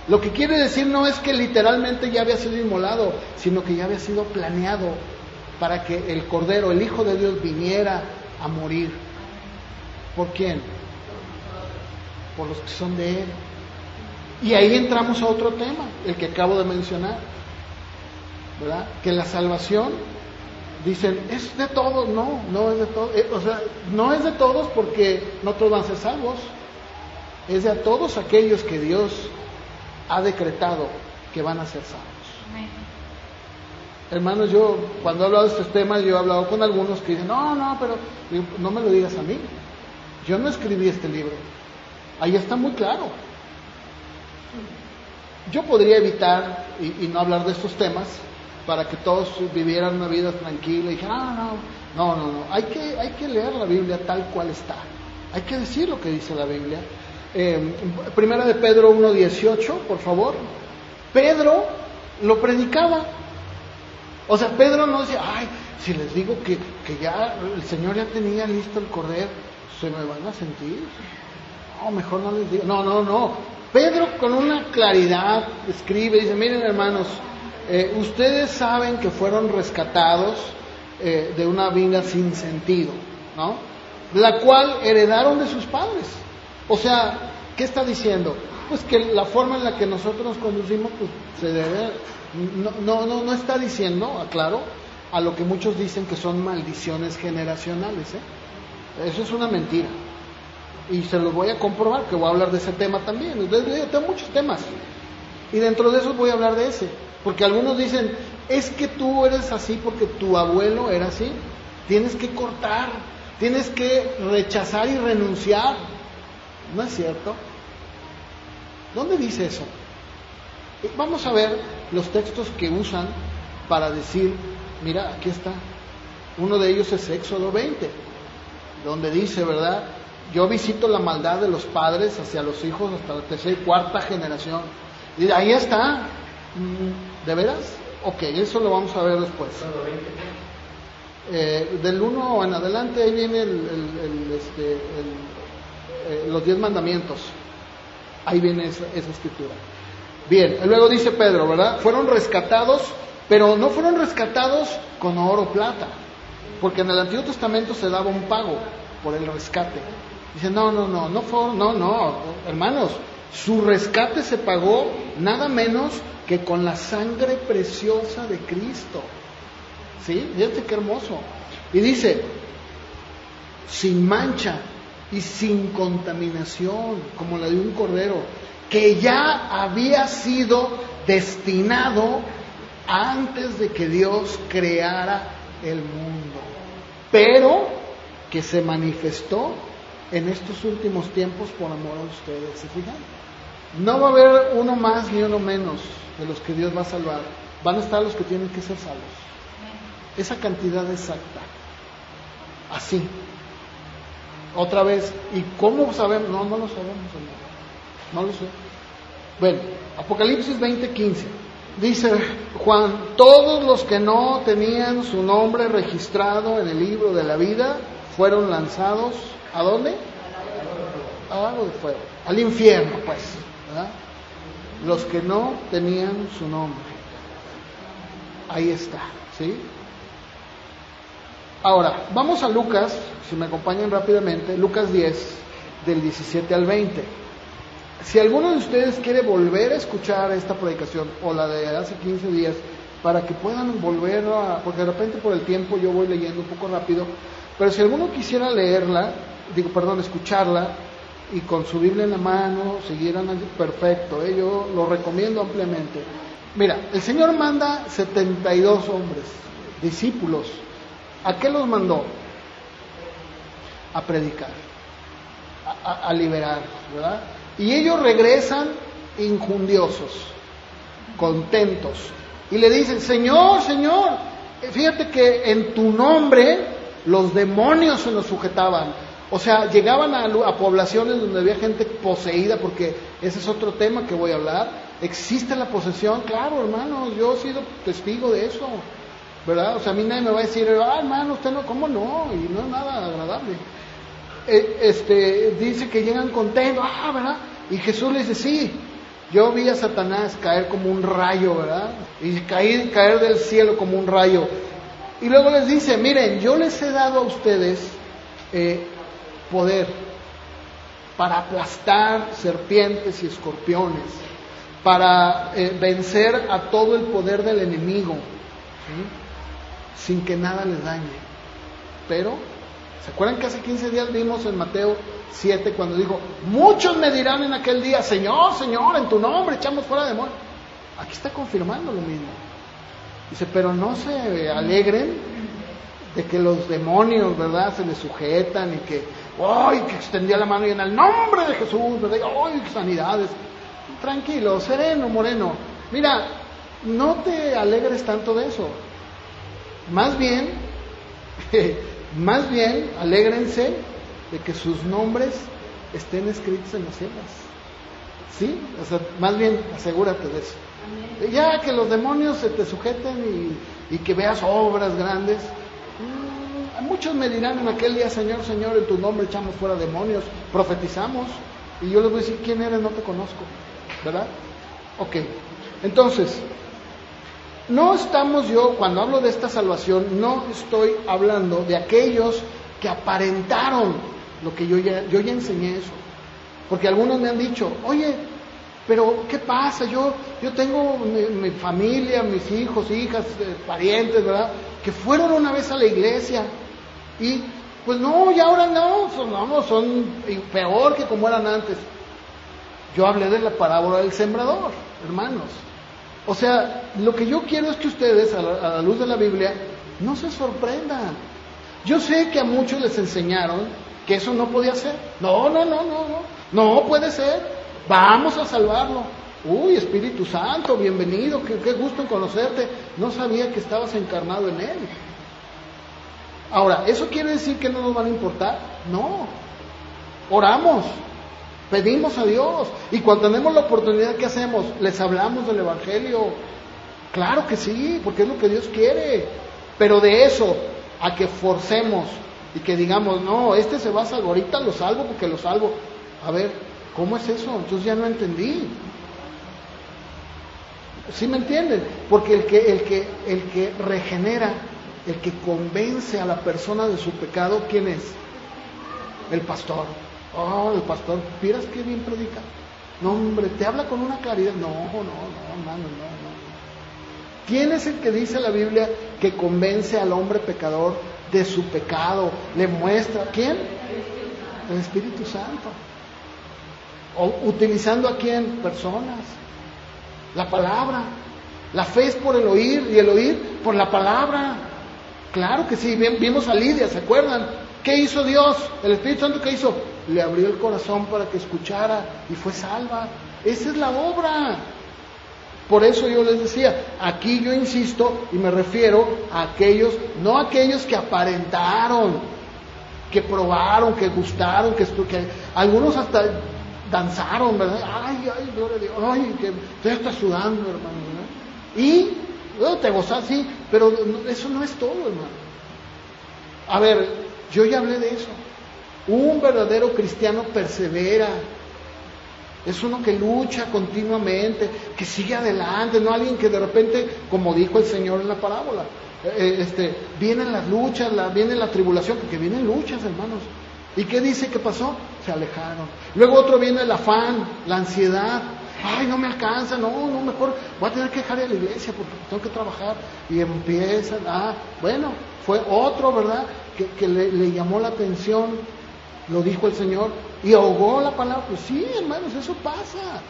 Lo que quiere decir no es que literalmente ya había sido inmolado, sino que ya había sido planeado para que el Cordero, el Hijo de Dios, viniera a morir. ¿Por quién? Por los que son de Él. Y ahí entramos a otro tema, el que acabo de mencionar. ¿verdad? Que la salvación, dicen, es de todos, no, no es de todos, eh, o sea, no es de todos porque no todos van a ser salvos, es de a todos aquellos que Dios ha decretado que van a ser salvos. Hermanos, yo cuando he hablado de estos temas, yo he hablado con algunos que dicen, no, no, pero no me lo digas a mí. Yo no escribí este libro. Ahí está muy claro. Yo podría evitar y, no hablar de estos temas, para que todos vivieran una vida tranquila y dijeran, ah, no, no, no, no, hay que, hay que leer la Biblia tal cual está, hay que decir lo que dice la Biblia. Eh, primera de Pedro 1.18, por favor. Pedro lo predicaba. O sea, Pedro no decía, ay, si les digo que, que ya el Señor ya tenía listo el cordero, se me van a sentir. No, mejor no les digo. No, no, no. Pedro con una claridad escribe, dice, miren hermanos, eh, ustedes saben que fueron rescatados eh, de una vida sin sentido, ¿no? La cual heredaron de sus padres. O sea, ¿qué está diciendo? Pues que la forma en la que nosotros nos conducimos, pues se debe. No, no, no, no está diciendo, aclaro, a lo que muchos dicen que son maldiciones generacionales. ¿eh? Eso es una mentira. Y se los voy a comprobar, que voy a hablar de ese tema también. Entonces, tengo muchos temas. Y dentro de esos voy a hablar de ese. Porque algunos dicen, es que tú eres así porque tu abuelo era así. tienes que cortar, tienes que rechazar y renunciar. ¿No es cierto? ¿Dónde dice eso? Eh, vamos a ver los textos que usan para decir, mira, aquí está. Uno de ellos es Éxodo 20, donde dice, ¿verdad? Yo visito la maldad de los padres hacia los hijos hasta la tercera y cuarta generación. Y ahí está. Mm, ¿De veras? Ok, eso lo vamos a ver después. Eh, del 1 en adelante ahí viene este, eh, los diez mandamientos. Ahí viene esa, escritura. Bien, luego dice Pedro, ¿verdad? Fueron rescatados, pero no fueron rescatados con oro o plata, porque en el Antiguo Testamento se daba un pago por el rescate. Dice, no, no, no, no fue, no, no, hermanos, su rescate se pagó nada menos que con la sangre preciosa de Cristo. ¿Sí? Fíjate qué hermoso. Y dice, sin mancha y sin contaminación, como la de un cordero, que ya había sido destinado antes de que Dios creara el mundo, pero que se manifestó en estos últimos tiempos por amor a ustedes. ¿Se fijan? No va a haber uno más ni uno menos de los que Dios va a salvar. Van a estar los que tienen que ser salvos. Esa cantidad exacta. Así. Otra vez. ¿Y cómo sabemos? No, no lo sabemos, No lo sé. Bueno, Apocalipsis 20:15. Dice Juan, todos los que no tenían su nombre registrado en el libro de la vida fueron lanzados ¿a dónde? A algo de fuego, al infierno, pues. Los que no tenían su nombre. Ahí está, ¿sí? Ahora, vamos a Lucas, si me acompañan rápidamente, Lucas 10, del 17 al 20. Si alguno de ustedes quiere volver a escuchar esta predicación o la de hace 15 días, para que puedan volver a, porque de repente por el tiempo yo voy leyendo un poco rápido, pero si alguno quisiera leerla, digo, perdón, escucharla y con su Biblia en la mano, siguieran perfecto, ¿eh? yo lo recomiendo ampliamente. Mira, el Señor manda 72 hombres, discípulos, ¿A qué los mandó? A predicar, a, liberar, ¿verdad? Y ellos regresan injundiosos, contentos, y le dicen, Señor, Señor, fíjate que en tu nombre los demonios se nos sujetaban. O sea, llegaban a, poblaciones donde había gente poseída, porque ese es otro tema que voy a hablar. ¿Existe la posesión? Claro, hermanos, yo he sido testigo de eso. ¿verdad? O sea, a mí nadie me va a decir, ah, hermano, usted no, ¿cómo no? Y no es nada agradable. Eh, este, dice que llegan contentos, ah, ¿verdad? Y Jesús le dice, sí, yo vi a Satanás caer como un rayo, ¿verdad? Y caer, caer del cielo como un rayo. Y luego les dice, miren, yo les he dado a ustedes eh, poder para aplastar serpientes y escorpiones, para eh, vencer a todo el poder del enemigo sin que nada les dañe. Pero, ¿se acuerdan que hace 15 días vimos en Mateo 7 cuando dijo, muchos me dirán en aquel día, Señor, Señor, en tu nombre echamos fuera demonios? Aquí está confirmando lo mismo. Dice, pero no se alegren de que los demonios, ¿verdad?, se les sujetan y que, ¡ay!, que extendía la mano y en el nombre de Jesús, ¿verdad? ¡ay!, sanidades. Tranquilo, sereno, moreno. Mira, no te alegres tanto de eso. Más bien, más bien, alégrense de que sus nombres estén escritos en las cielos. ¿Sí? O sea, más bien, asegúrate de eso. Ya que los demonios se te sujeten y, que veas obras grandes. Muchos me dirán en aquel día, Señor, Señor, en tu nombre echamos fuera demonios, profetizamos. Y yo les voy a decir, ¿quién eres? No te conozco. ¿Verdad? Ok. Entonces, no estamos yo, cuando hablo de esta salvación, no estoy hablando de aquellos que aparentaron lo que yo ya, yo ya enseñé eso. Porque algunos me han dicho, oye, pero ¿qué pasa? Yo, yo tengo mi, familia, mis hijos, hijas, eh, parientes, ¿verdad? Que fueron una vez a la iglesia y pues no, y ahora no, son, no, son peor que como eran antes. Yo hablé de la parábola del sembrador, hermanos. O sea, lo que yo quiero es que ustedes, a la, luz de la Biblia, no se sorprendan. Yo sé que a muchos les enseñaron que eso no podía ser. No, no, no, no, no. No puede ser. Vamos a salvarlo. Uy, Espíritu Santo, bienvenido, qué, qué gusto en conocerte. No sabía que estabas encarnado en Él. Ahora, ¿eso quiere decir que no nos van a importar? No. Oramos, pedimos a Dios y cuando tenemos la oportunidad, ¿qué hacemos? Les hablamos del Evangelio. Claro que sí, porque es lo que Dios quiere. Pero de eso a que forcemos y que digamos, no, este se va a salvar, ahorita lo salvo porque lo salvo. A ver, ¿cómo es eso? Entonces ya no entendí. ¿Sí me entienden? Porque el que, el que, el que regenera, el que convence a la persona de su pecado, ¿quién es? El pastor. Oh, el pastor, ¿vieras qué bien predica? No, hombre, te habla con una claridad. No, no, no, hermano, no, no. ¿Quién es el que dice la Biblia que convence al hombre pecador de su pecado? Le muestra. ¿Quién? El Espíritu Santo. O, utilizando a quién? Personas. La palabra. La fe es por el oír y el oír por la palabra. Claro que sí, vimos a Lidia, ¿se acuerdan? ¿Qué hizo Dios? El Espíritu Santo, ¿qué hizo? Le abrió el corazón para que escuchara y fue salva. Esa es la obra. Por eso yo les decía, aquí yo insisto y me refiero a aquellos, no a aquellos que aparentaron, que probaron, que gustaron, que, que algunos hasta danzaron, ¿verdad? Ay, ay, gloria a Dios, ay, que usted está sudando, hermano. ¿no? Y bueno, te gozas, sí, pero eso no es todo, hermano. A ver, yo ya hablé de eso. Un verdadero cristiano persevera. Es uno que lucha continuamente, que sigue adelante, no alguien que de repente, como dijo el Señor en la parábola, eh, este, vienen las luchas, la, viene la tribulación, porque vienen luchas, hermanos. ¿Y qué dice que pasó? Se alejaron. Luego otro viene el afán, la ansiedad. Ay, no me alcanza, no, no, mejor voy a tener que dejar de la iglesia porque tengo que trabajar. Y empiezan, ah, bueno, fue otro, ¿verdad? Que, que le, llamó la atención, lo dijo el Señor, y ahogó la palabra. Pues sí, hermanos, eso pasa.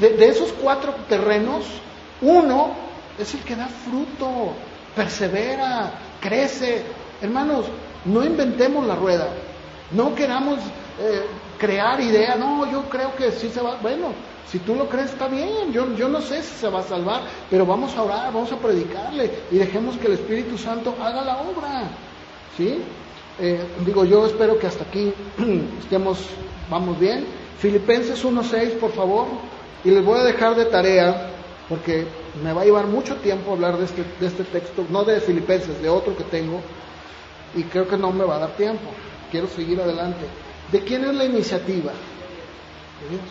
De, de esos cuatro terrenos, uno es el que da fruto, persevera, crece. Hermanos, no inventemos la rueda. No queramos eh, crear ideas, no, yo creo que sí se va, bueno, si tú lo crees está bien, yo, yo no sé si se va a salvar, pero vamos a orar, vamos a predicarle y dejemos que el Espíritu Santo haga la obra, ¿sí? Eh, digo, yo espero que hasta aquí estemos, vamos bien. Filipenses 1.6, por favor, y les voy a dejar de tarea, porque me va a llevar mucho tiempo hablar de este, de este texto, no de Filipenses, de otro que tengo, y creo que no me va a dar tiempo quiero seguir adelante. ¿De quién es la iniciativa? De Dios.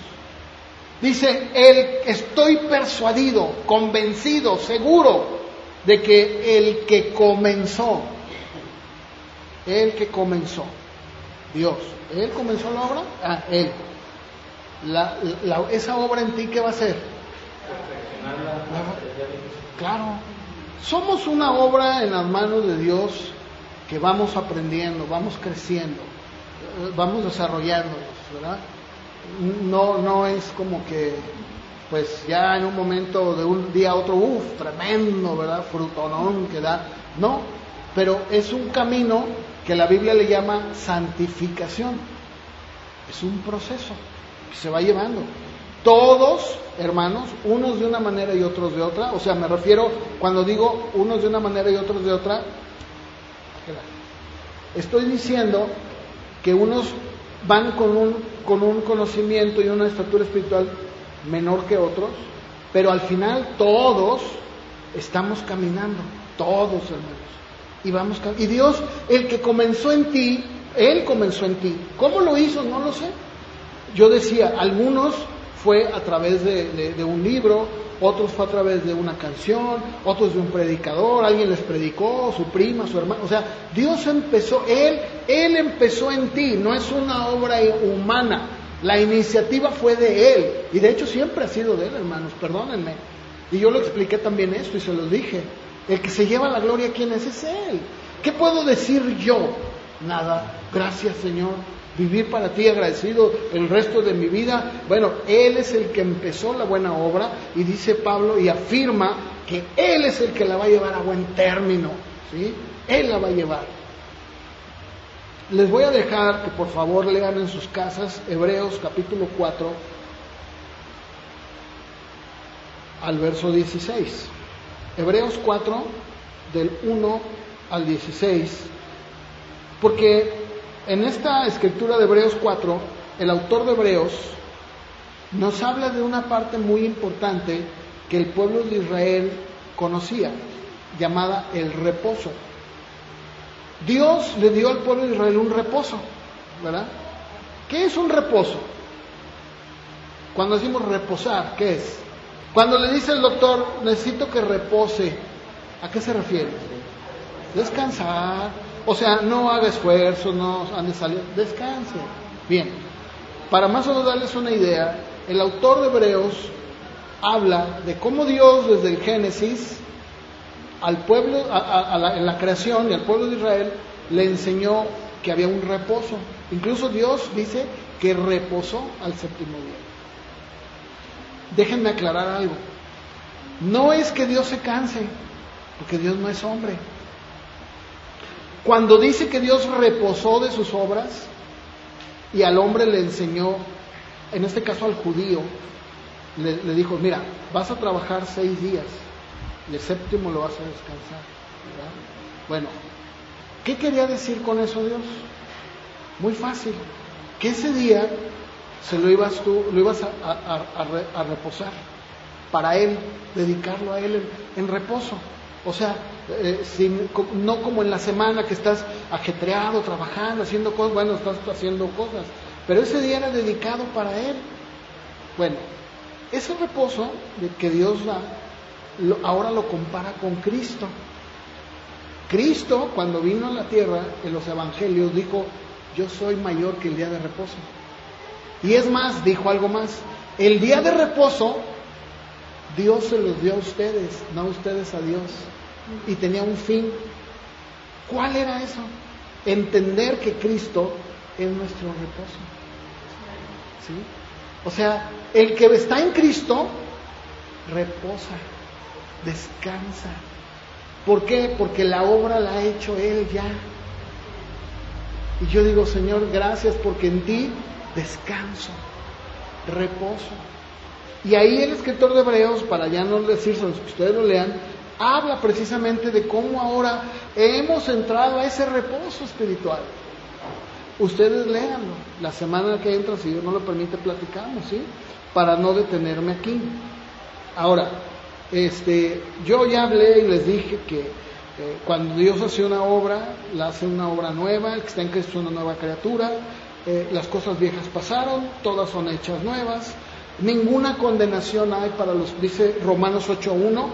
Dice, el, estoy persuadido, convencido, seguro de que el que comenzó, el que comenzó, Dios, ¿él comenzó la obra? Ah, él. La, la, esa obra en ti, ¿qué va a ser? Claro. Somos una obra en las manos de Dios que vamos aprendiendo, vamos creciendo, vamos desarrollándonos, ¿verdad? No, no es como que, pues ya en un momento de un día a otro, uff, tremendo, ¿verdad? Frutonón que da. No, pero es un camino que la Biblia le llama santificación. Es un proceso que se va llevando. Todos, hermanos, unos de una manera y otros de otra, o sea, me refiero, cuando digo unos de una manera y otros de otra, Estoy diciendo que unos van con un, con un conocimiento y una estatura espiritual menor que otros, pero al final todos estamos caminando, todos hermanos. Y, vamos, y Dios, el que comenzó en ti, Él comenzó en ti. ¿Cómo lo hizo? No lo sé. Yo decía, algunos fue a través de, de, de un libro, otros fue a través de una canción, otros de un predicador, alguien les predicó, su prima, su hermano. O sea, Dios empezó, Él, Él empezó en ti, no es una obra humana. La iniciativa fue de Él, y de hecho siempre ha sido de Él, hermanos, perdónenme. Y yo lo expliqué también esto y se lo dije. El que se lleva la gloria, ¿quién es? Es Él. ¿Qué puedo decir yo? Nada. Gracias, Señor vivir para ti agradecido el resto de mi vida. Bueno, Él es el que empezó la buena obra y dice Pablo y afirma que Él es el que la va a llevar a buen término. ¿sí? Él la va a llevar. Les voy a dejar que por favor lean en sus casas Hebreos capítulo 4 al verso 16. Hebreos 4 del 1 al 16. Porque en esta escritura de Hebreos 4, el autor de Hebreos nos habla de una parte muy importante que el pueblo de Israel conocía, llamada el reposo. Dios le dio al pueblo de Israel un reposo, ¿verdad? ¿Qué es un reposo? Cuando decimos reposar, ¿qué es? Cuando le dice el doctor, necesito que repose, ¿a qué se refiere? Descansar, o sea, no haga esfuerzos, no ande salir, descanse. Bien, para más o menos darles una idea, el autor de Hebreos habla de cómo Dios desde el Génesis al pueblo, en la creación y al pueblo de Israel le enseñó que había un reposo. Incluso Dios dice que reposó al séptimo día. Déjenme aclarar algo. No es que Dios se canse, porque Dios no es hombre. Cuando dice que Dios reposó de sus obras y al hombre le enseñó, en este caso al judío, le, dijo, mira, vas a trabajar seis días y el séptimo lo vas a descansar. Bueno, ¿qué quería decir con eso Dios? Muy fácil, que ese día se lo ibas tú, lo ibas a, reposar para Él, dedicarlo a Él en, reposo. O sea, eh, no como en la semana que estás ajetreado, trabajando, haciendo cosas, bueno, estás haciendo cosas, pero ese día era dedicado para Él. Bueno, ese reposo de que Dios da ahora lo compara con Cristo. Cristo, cuando vino a la tierra en los evangelios, dijo, yo soy mayor que el día de reposo. Y es más, dijo algo más, el día de reposo Dios se los dio a ustedes, no a ustedes a Dios. Y tenía un fin. ¿Cuál era eso? Entender que Cristo es nuestro reposo. ¿Sí? O sea, el que está en Cristo reposa descansa. ¿Por qué? Porque la obra la ha hecho Él ya. Y yo digo, Señor, gracias porque en ti descanso, reposo. Y ahí el escritor de Hebreos, para ya no decirse que ustedes lo lean, habla precisamente de cómo ahora hemos entrado a ese reposo espiritual. Ustedes léanlo. La semana que entra, si Dios no lo permite, platicamos, ¿sí? Para no detenerme aquí. Ahora, este, yo ya hablé y les dije que eh, cuando Dios hace una obra, la hace una obra nueva, el que está en Cristo es una nueva criatura, eh, las cosas viejas pasaron, todas son hechas nuevas, ninguna condenación hay para los, dice Romanos 8.1,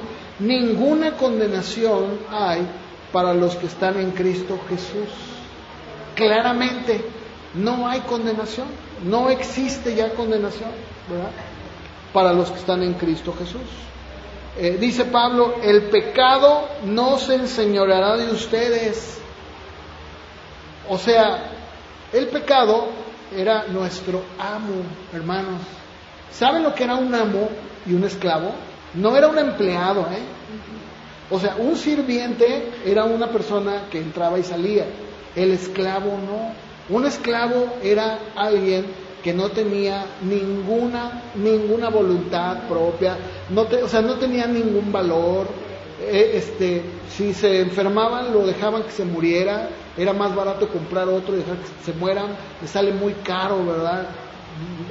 ninguna condenación hay para los que están en Cristo Jesús. Claramente, no hay condenación, no existe ya condenación, ¿verdad? Para los que están en Cristo Jesús. Eh, dice Pablo, el pecado no se enseñoreará de ustedes. O sea, el pecado era nuestro amo, hermanos. ¿Saben lo que era un amo y un esclavo? No era un empleado, ¿eh? O sea, un sirviente era una persona que entraba y salía. El esclavo no. Un esclavo era alguien que no tenía ninguna, ninguna voluntad propia, no o sea, no tenía ningún valor. Eh, este, si se enfermaban, lo dejaban que se muriera, era más barato comprar otro y dejar que se mueran, le sale muy caro, ¿verdad?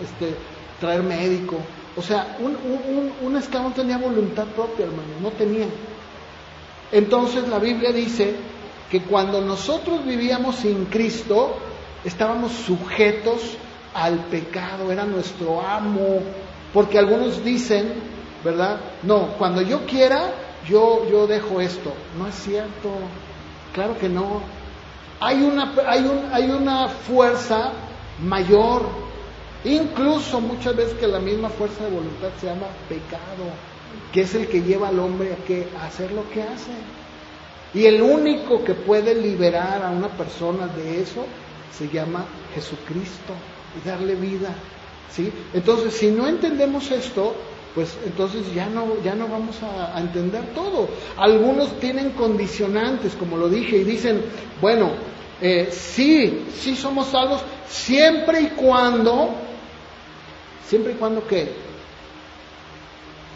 Este, traer médico. O sea, un, un, un tenía voluntad propia, hermano, no tenía. Entonces la Biblia dice que cuando nosotros vivíamos sin Cristo, estábamos sujetos al pecado, era nuestro amo, porque algunos dicen, ¿verdad? No, cuando yo quiera, yo, yo dejo esto. No es cierto, claro que no. Hay una, hay, un, hay una fuerza mayor, incluso muchas veces que la misma fuerza de voluntad se llama pecado, que es el que lleva al hombre a, que, hacer lo que hace. Y el único que puede liberar a una persona de eso se llama Jesucristo y darle vida. ¿sí? Entonces, si no entendemos esto, pues entonces ya no, ya no vamos a, entender todo. Algunos tienen condicionantes, como lo dije, y dicen, bueno, Eh, sí, sí somos salvos siempre y cuando, siempre y cuando qué.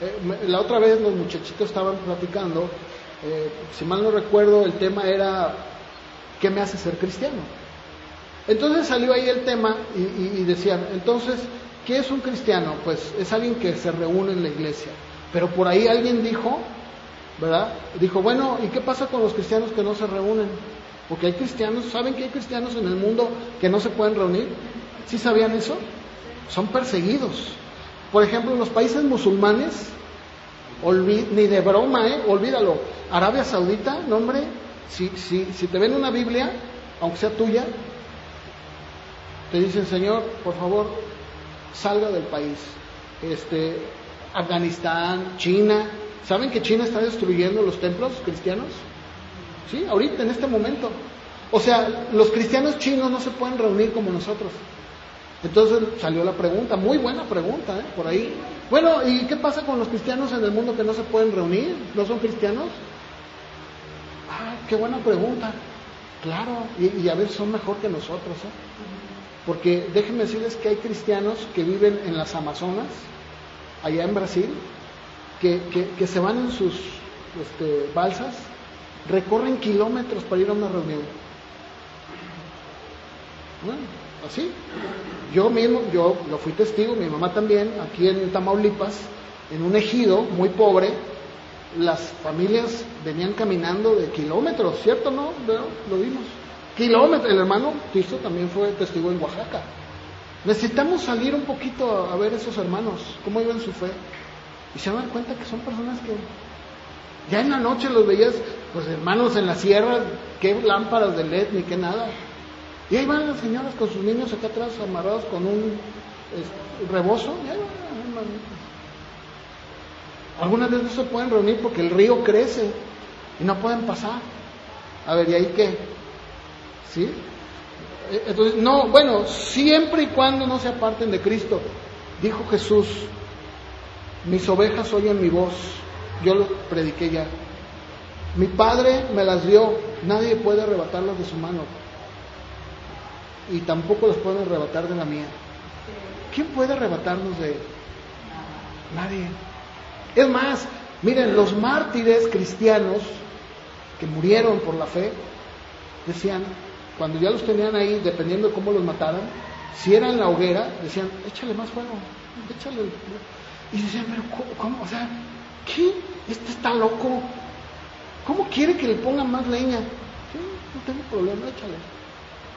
Eh, la otra vez los muchachitos estaban platicando, eh, si mal no recuerdo, el tema era ¿qué me hace ser cristiano? Entonces salió ahí el tema y, y decían, entonces, ¿qué es un cristiano? Pues es alguien que se reúne en la iglesia. Pero por ahí alguien dijo, ¿verdad? Dijo, bueno, ¿y qué pasa con los cristianos que no se reúnen? Porque hay cristianos, ¿saben que hay cristianos en el mundo que no se pueden reunir? ¿Sí sabían eso? Son perseguidos. Por ejemplo, en los países musulmanes, ni de broma, ¿eh? olvídalo. Arabia Saudita, no hombre, si, si, si te ven una Biblia, aunque sea tuya, te dicen, Señor, por favor, salga del país. Este, Afganistán, China, ¿saben que China está destruyendo los templos cristianos? ¿Sí? Ahorita, en este momento. O sea, los cristianos chinos no se pueden reunir como nosotros. Entonces salió la pregunta, muy buena pregunta, ¿eh? por ahí. Bueno, ¿y qué pasa con los cristianos en el mundo que no se pueden reunir? ¿No son cristianos? Ah, qué buena pregunta. Claro, y, a ver, son mejor que nosotros. ¿eh? Porque déjenme decirles que hay cristianos que viven en las Amazonas, allá en Brasil, que, que se van en sus este, balsas recorren kilómetros para ir a una reunión. Así. Yo mismo, yo lo fui testigo, mi mamá también, aquí en Tamaulipas, en un ejido muy pobre, las familias venían caminando de kilómetros, ¿cierto? ¿No? Lo vimos. Kilómetros. El hermano Tisto también fue testigo en Oaxaca. Necesitamos salir un poquito a ver esos hermanos, cómo iban su fe. Y se dan cuenta que son personas que ya en la noche los veías, pues hermanos en la sierra, qué lámparas de LED ni qué nada. Y ahí van las señoras con sus niños acá atrás amarrados con un rebozo. Algunas veces no se pueden reunir porque el río crece y no pueden pasar. A ver, ¿y ahí qué? ¿Sí? Eh, entonces, no, bueno, siempre y cuando no se aparten de Cristo, dijo Jesús, mis ovejas oyen mi voz yo lo prediqué ya. Mi padre me las dio, nadie puede arrebatarlas de su mano. Y tampoco las pueden arrebatar de la mía. ¿Quién puede arrebatarnos de Nadie. Es más, miren, los mártires cristianos que murieron por la fe, decían, cuando ya los tenían ahí, dependiendo de cómo los mataran, si era en la hoguera, decían, échale más fuego, échale. Y decían, pero ¿cómo? O sea, ¿Qué? Este está loco. ¿Cómo quiere que le pongan más leña? No tengo problema, échale.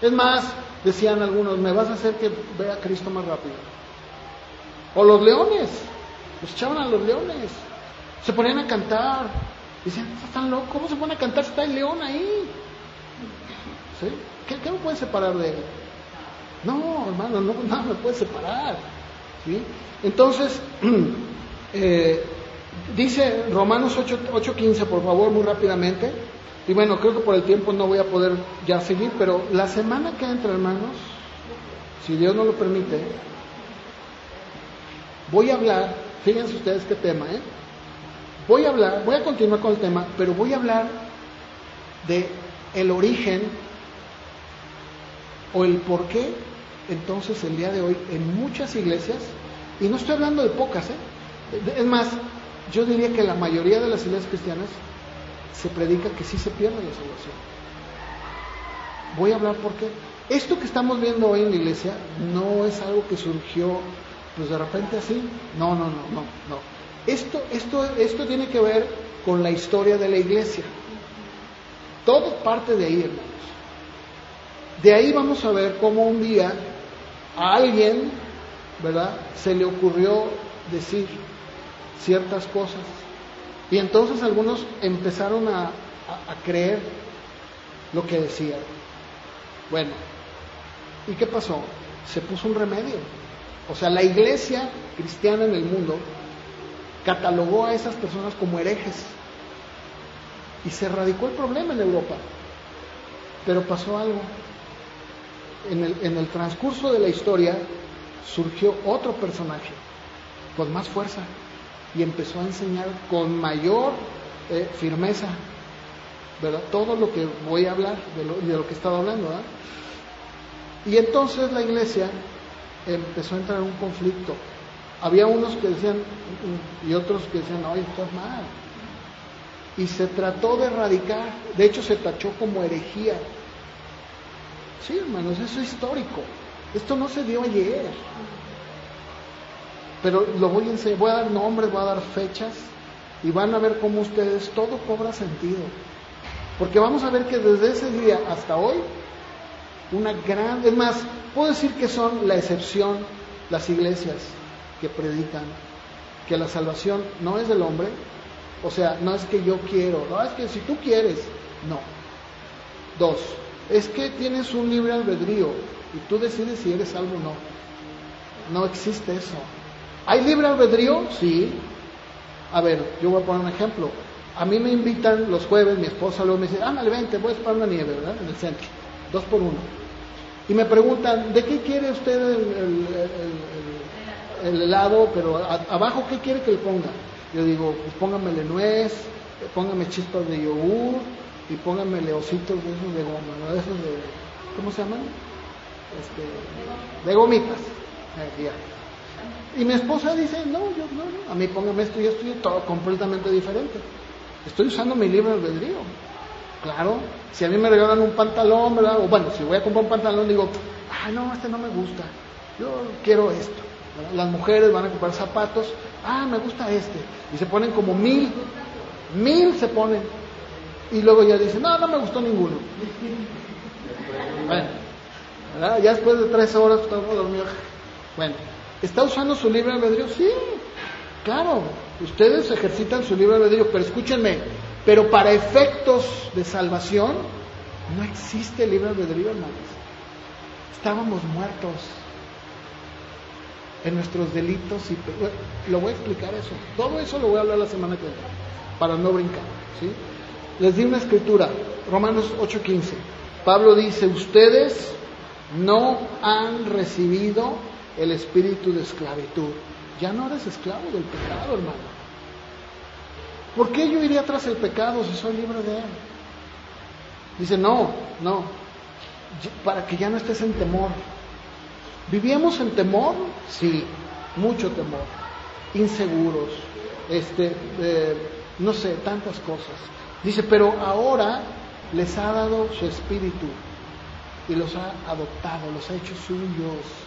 Es más, decían algunos, me vas a hacer que vea a Cristo más rápido. O los leones, los echaban a los leones. Se ponían a cantar. Decían, están locos, ¿cómo se pone a cantar si está el león ahí? ¿Sí? ¿Qué, ¿Qué, me puede separar de él? No, hermano, no, nada me puede separar. ¿Sí? Entonces, eh, Dice Romanos 8:15, por favor, muy rápidamente. Y bueno, creo que por el tiempo no voy a poder ya seguir, pero la semana que entra, hermanos, si Dios no lo permite, voy a hablar, fíjense ustedes qué tema, ¿eh? Voy a hablar, voy a continuar con el tema, pero voy a hablar de el origen o el por qué entonces el día de hoy en muchas iglesias, y no estoy hablando de pocas, ¿eh? es más, yo diría que la mayoría de las iglesias cristianas se predica que sí se pierde la salvación. Voy a hablar por qué. Esto que estamos viendo hoy en la iglesia no es algo que surgió pues de repente así. No, no, no, no, no. Esto, esto, esto tiene que ver con la historia de la iglesia. Todo parte de ahí, hermanos. De ahí vamos a ver cómo un día a alguien, ¿verdad? Se le ocurrió decir, ciertas cosas. Y entonces algunos empezaron a, creer lo que decían. Bueno, ¿y qué pasó? Se puso un remedio. O sea, la iglesia cristiana en el mundo catalogó a esas personas como herejes. Y se radicó el problema en Europa. Pero pasó algo. En el, en el transcurso de la historia surgió otro personaje con más fuerza y empezó a enseñar con mayor eh, firmeza. ¿verdad? Todo lo que voy a hablar, de lo, de lo que estaba hablando, ¿verdad? Y entonces la iglesia empezó a entrar en un conflicto. Había unos que decían, y otros que decían, oye, estás mal. Y se trató de erradicar, de hecho se tachó como herejía. Sí, hermanos, eso es histórico. Esto no se dio ayer. Pero lo voy a enseñar, voy a dar nombres, voy a dar fechas y van a ver cómo ustedes todo cobra sentido. Porque vamos a ver que desde ese día hasta hoy, una gran, es más, puedo decir que son la excepción las iglesias que predican que la salvación no es del hombre, o sea, no es que yo quiero, no es que si tú quieres, no. Dos, es que tienes un libre albedrío y tú decides si eres salvo o no. No existe eso. ¿Hay libre albedrío? Sí. A ver, yo voy a poner un ejemplo. A mí me invitan los jueves, mi esposa luego me dice, ándale, vente, voy a esperar una nieve, ¿verdad? En el centro, dos por uno. Y me preguntan, ¿de qué quiere usted el, el, helado? Pero abajo, ¿qué quiere que le ponga? Yo digo, pues póngamele nuez, póngame chispas de yogur y póngamele ositos de esos de goma, ¿no? De esos de, ¿cómo se llaman? Este, de gomitas. Eh, y mi esposa dice, no, yo no, a mí póngame esto y esto y todo completamente diferente. Estoy usando mi libre albedrío. Claro, si a mí me regalan un pantalón, ¿verdad? O bueno, si voy a comprar un pantalón, digo, ah, no, este no me gusta. Yo quiero esto. Las mujeres van a comprar zapatos, ah, me gusta este. Y se ponen como mil, mil se ponen. Y luego ya dicen, no, no me gustó ninguno. Bueno, ya después de tres horas estamos dormidos. Bueno, ¿Está usando su libre albedrío? Sí, claro, ustedes ejercitan su libre albedrío, pero escúchenme, pero para efectos de salvación no existe libre albedrío, hermanos. Estábamos muertos en nuestros delitos y lo voy a explicar eso. Todo eso lo voy a hablar la semana que viene, para no brincar. ¿sí? Les di una escritura, Romanos 8:15. Pablo dice, ustedes no han recibido el espíritu de esclavitud. Ya no eres esclavo del pecado, hermano. ¿Por qué yo iría tras el pecado si soy libre de él? Dice, no, no, para que ya no estés en temor. ¿Vivíamos en temor? Sí, mucho temor, inseguros, este, eh, no sé, tantas cosas. Dice, pero ahora les ha dado su espíritu y los ha adoptado, los ha hecho suyos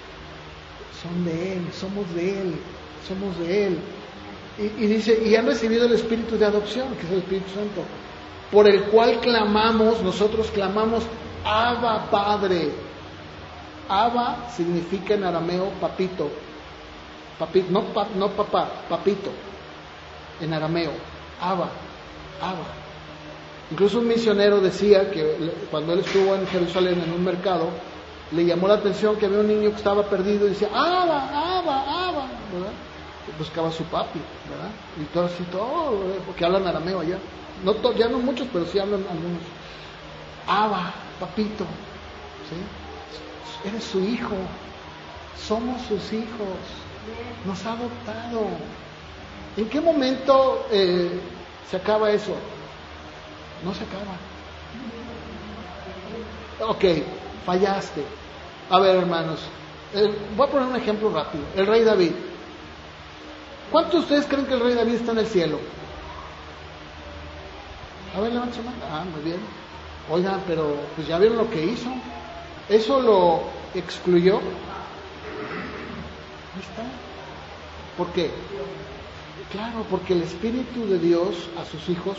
son de Él, somos de Él, somos de Él. Y, dice, y han recibido el Espíritu de adopción, que es el Espíritu Santo, por el cual clamamos, nosotros clamamos, Abba Padre. Abba significa en arameo papito, papito no, no papá, papito, en arameo, Abba, Abba. Incluso un misionero decía que cuando él estuvo en Jerusalén en un mercado, le llamó la atención que había un niño que estaba perdido y decía, ¡Aba, Aba, Aba! ¿verdad? buscaba a su papi, ¿verdad? Y todo así, todo, porque hablan arameo allá. No ya no muchos, pero sí hablan algunos. Aba, papito, ¿sí? Eres su hijo, somos sus hijos, nos ha adoptado. ¿En qué momento eh, se acaba eso? No se acaba. Ok, fallaste. A ver, hermanos, voy a poner un ejemplo rápido. El rey David. ¿Cuántos de ustedes creen que el rey David está en el cielo? A ver, levanta su mano. Ah, muy bien. Oigan, pero pues ya vieron lo que hizo. ¿Eso lo excluyó? Ahí está. ¿Por qué? Claro, porque el Espíritu de Dios a sus hijos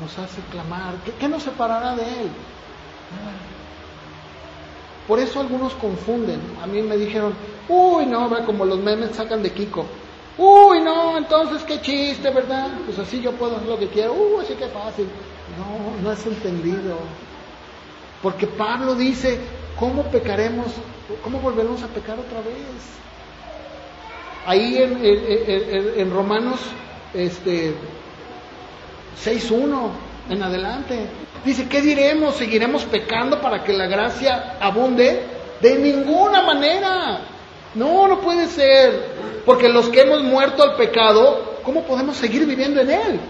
nos hace clamar. ¿Qué, qué nos separará de Él? Por eso algunos confunden. A mí me dijeron, uy, no, como los memes sacan de Kiko. Uy, no, entonces qué chiste, ¿verdad? Pues así yo puedo hacer lo que quiero. Uy, así que fácil. No, no es entendido. Porque Pablo dice, ¿cómo pecaremos? ¿Cómo volveremos a pecar otra vez? Ahí en, en Romanos este, 6.1 en adelante. Dice, ¿qué diremos? ¿Seguiremos pecando para que la gracia abunde? De ninguna manera. No, no puede ser. Porque los que hemos muerto al pecado, ¿cómo podemos seguir viviendo en él?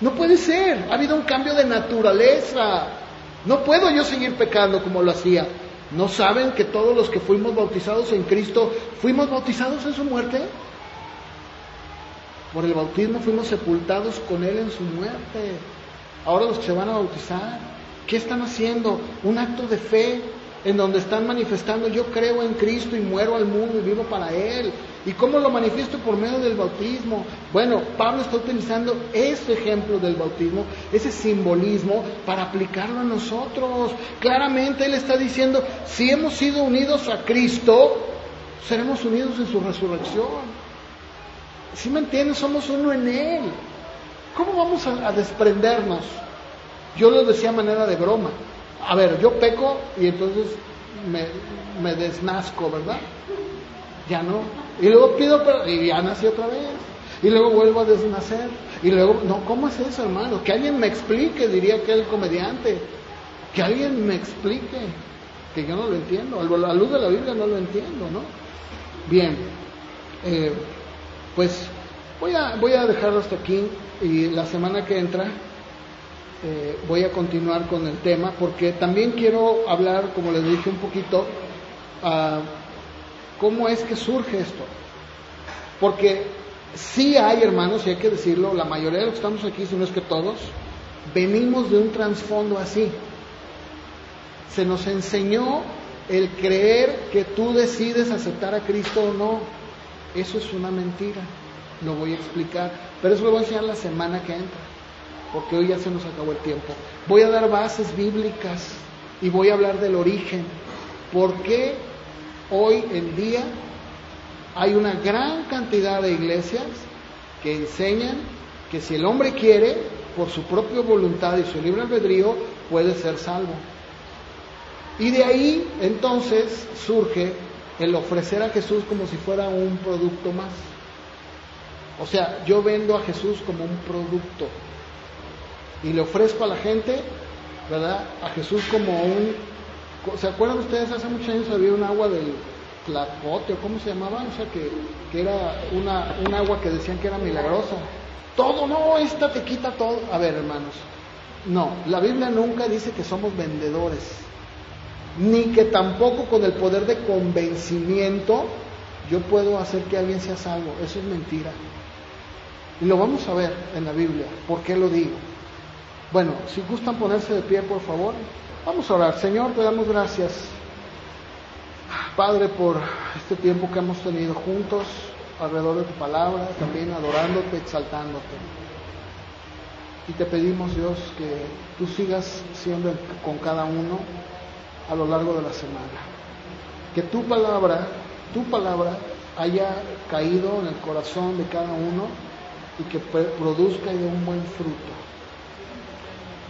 No puede ser, ha habido un cambio de naturaleza. No puedo yo seguir pecando como lo hacía. ¿No saben que todos los que fuimos bautizados en Cristo fuimos bautizados en su muerte? Por el bautismo fuimos sepultados con Él en su muerte. Ahora los que se van a bautizar, ¿qué están haciendo? Un acto de fe en donde están manifestando, yo creo en Cristo y muero al mundo y vivo para Él. ¿Y cómo lo manifiesto? Por medio del bautismo. Bueno, Pablo está utilizando ese ejemplo del bautismo, ese simbolismo, para aplicarlo a nosotros. Claramente Él está diciendo, si hemos sido unidos a Cristo, seremos unidos en su resurrección. Si me entienden, somos uno en Él. ¿Cómo vamos a, desprendernos? Yo lo decía a manera de broma. A ver, yo peco y entonces me, me desnazco, ¿verdad? Ya no. Y luego pido perdón y ya nací otra vez. Y luego vuelvo a desnacer. Y luego, no, ¿cómo es eso, hermano? Que alguien me explique, diría aquel comediante. Que alguien me explique. Que yo no lo entiendo. A la luz de la Biblia no lo entiendo, ¿no? Bien. Eh, pues voy a, voy a dejarlo hasta aquí. Y la semana que entra eh, voy a continuar con el tema porque también quiero hablar, como les dije un poquito, uh, cómo es que surge esto. Porque sí hay hermanos, y hay que decirlo, la mayoría de los que estamos aquí, si no es que todos, venimos de un trasfondo así. Se nos enseñó el creer que tú decides aceptar a Cristo o no. Eso es una mentira. Lo voy a explicar. Pero eso lo voy a enseñar la semana que entra porque hoy ya se nos acabó el tiempo. Voy a dar bases bíblicas y voy a hablar del origen. ¿Por qué hoy en día hay una gran cantidad de iglesias que enseñan que si el hombre quiere, por su propia voluntad y su libre albedrío, puede ser salvo? Y de ahí entonces surge el ofrecer a Jesús como si fuera un producto más. O sea, yo vendo a Jesús como un producto, y le ofrezco a la gente, ¿verdad? A Jesús como un... ¿Se acuerdan ustedes? Hace muchos años había un agua del Tlacote, o cómo se llamaba, o sea, que, que era una, un agua que decían que era milagrosa. Todo, no, esta te quita todo. A ver, hermanos, no, la Biblia nunca dice que somos vendedores, ni que tampoco con el poder de convencimiento yo puedo hacer que alguien sea salvo. Eso es mentira. Y lo vamos a ver en la Biblia. ¿Por qué lo digo? Bueno, si gustan ponerse de pie, por favor. Vamos a orar. Señor, te damos gracias, Padre, por este tiempo que hemos tenido juntos alrededor de tu palabra, también adorándote, exaltándote. Y te pedimos, Dios, que tú sigas siendo con cada uno a lo largo de la semana. Que tu palabra, tu palabra haya caído en el corazón de cada uno y que produzca y dé un buen fruto.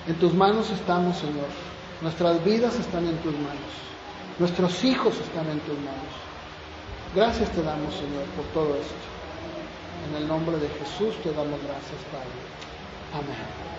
En tus manos estamos, Señor. Nuestras vidas están en tus manos. Nuestros hijos están en tus manos. Gracias te damos, Señor, por todo esto. En el nombre de Jesús te damos gracias, Padre. Amén.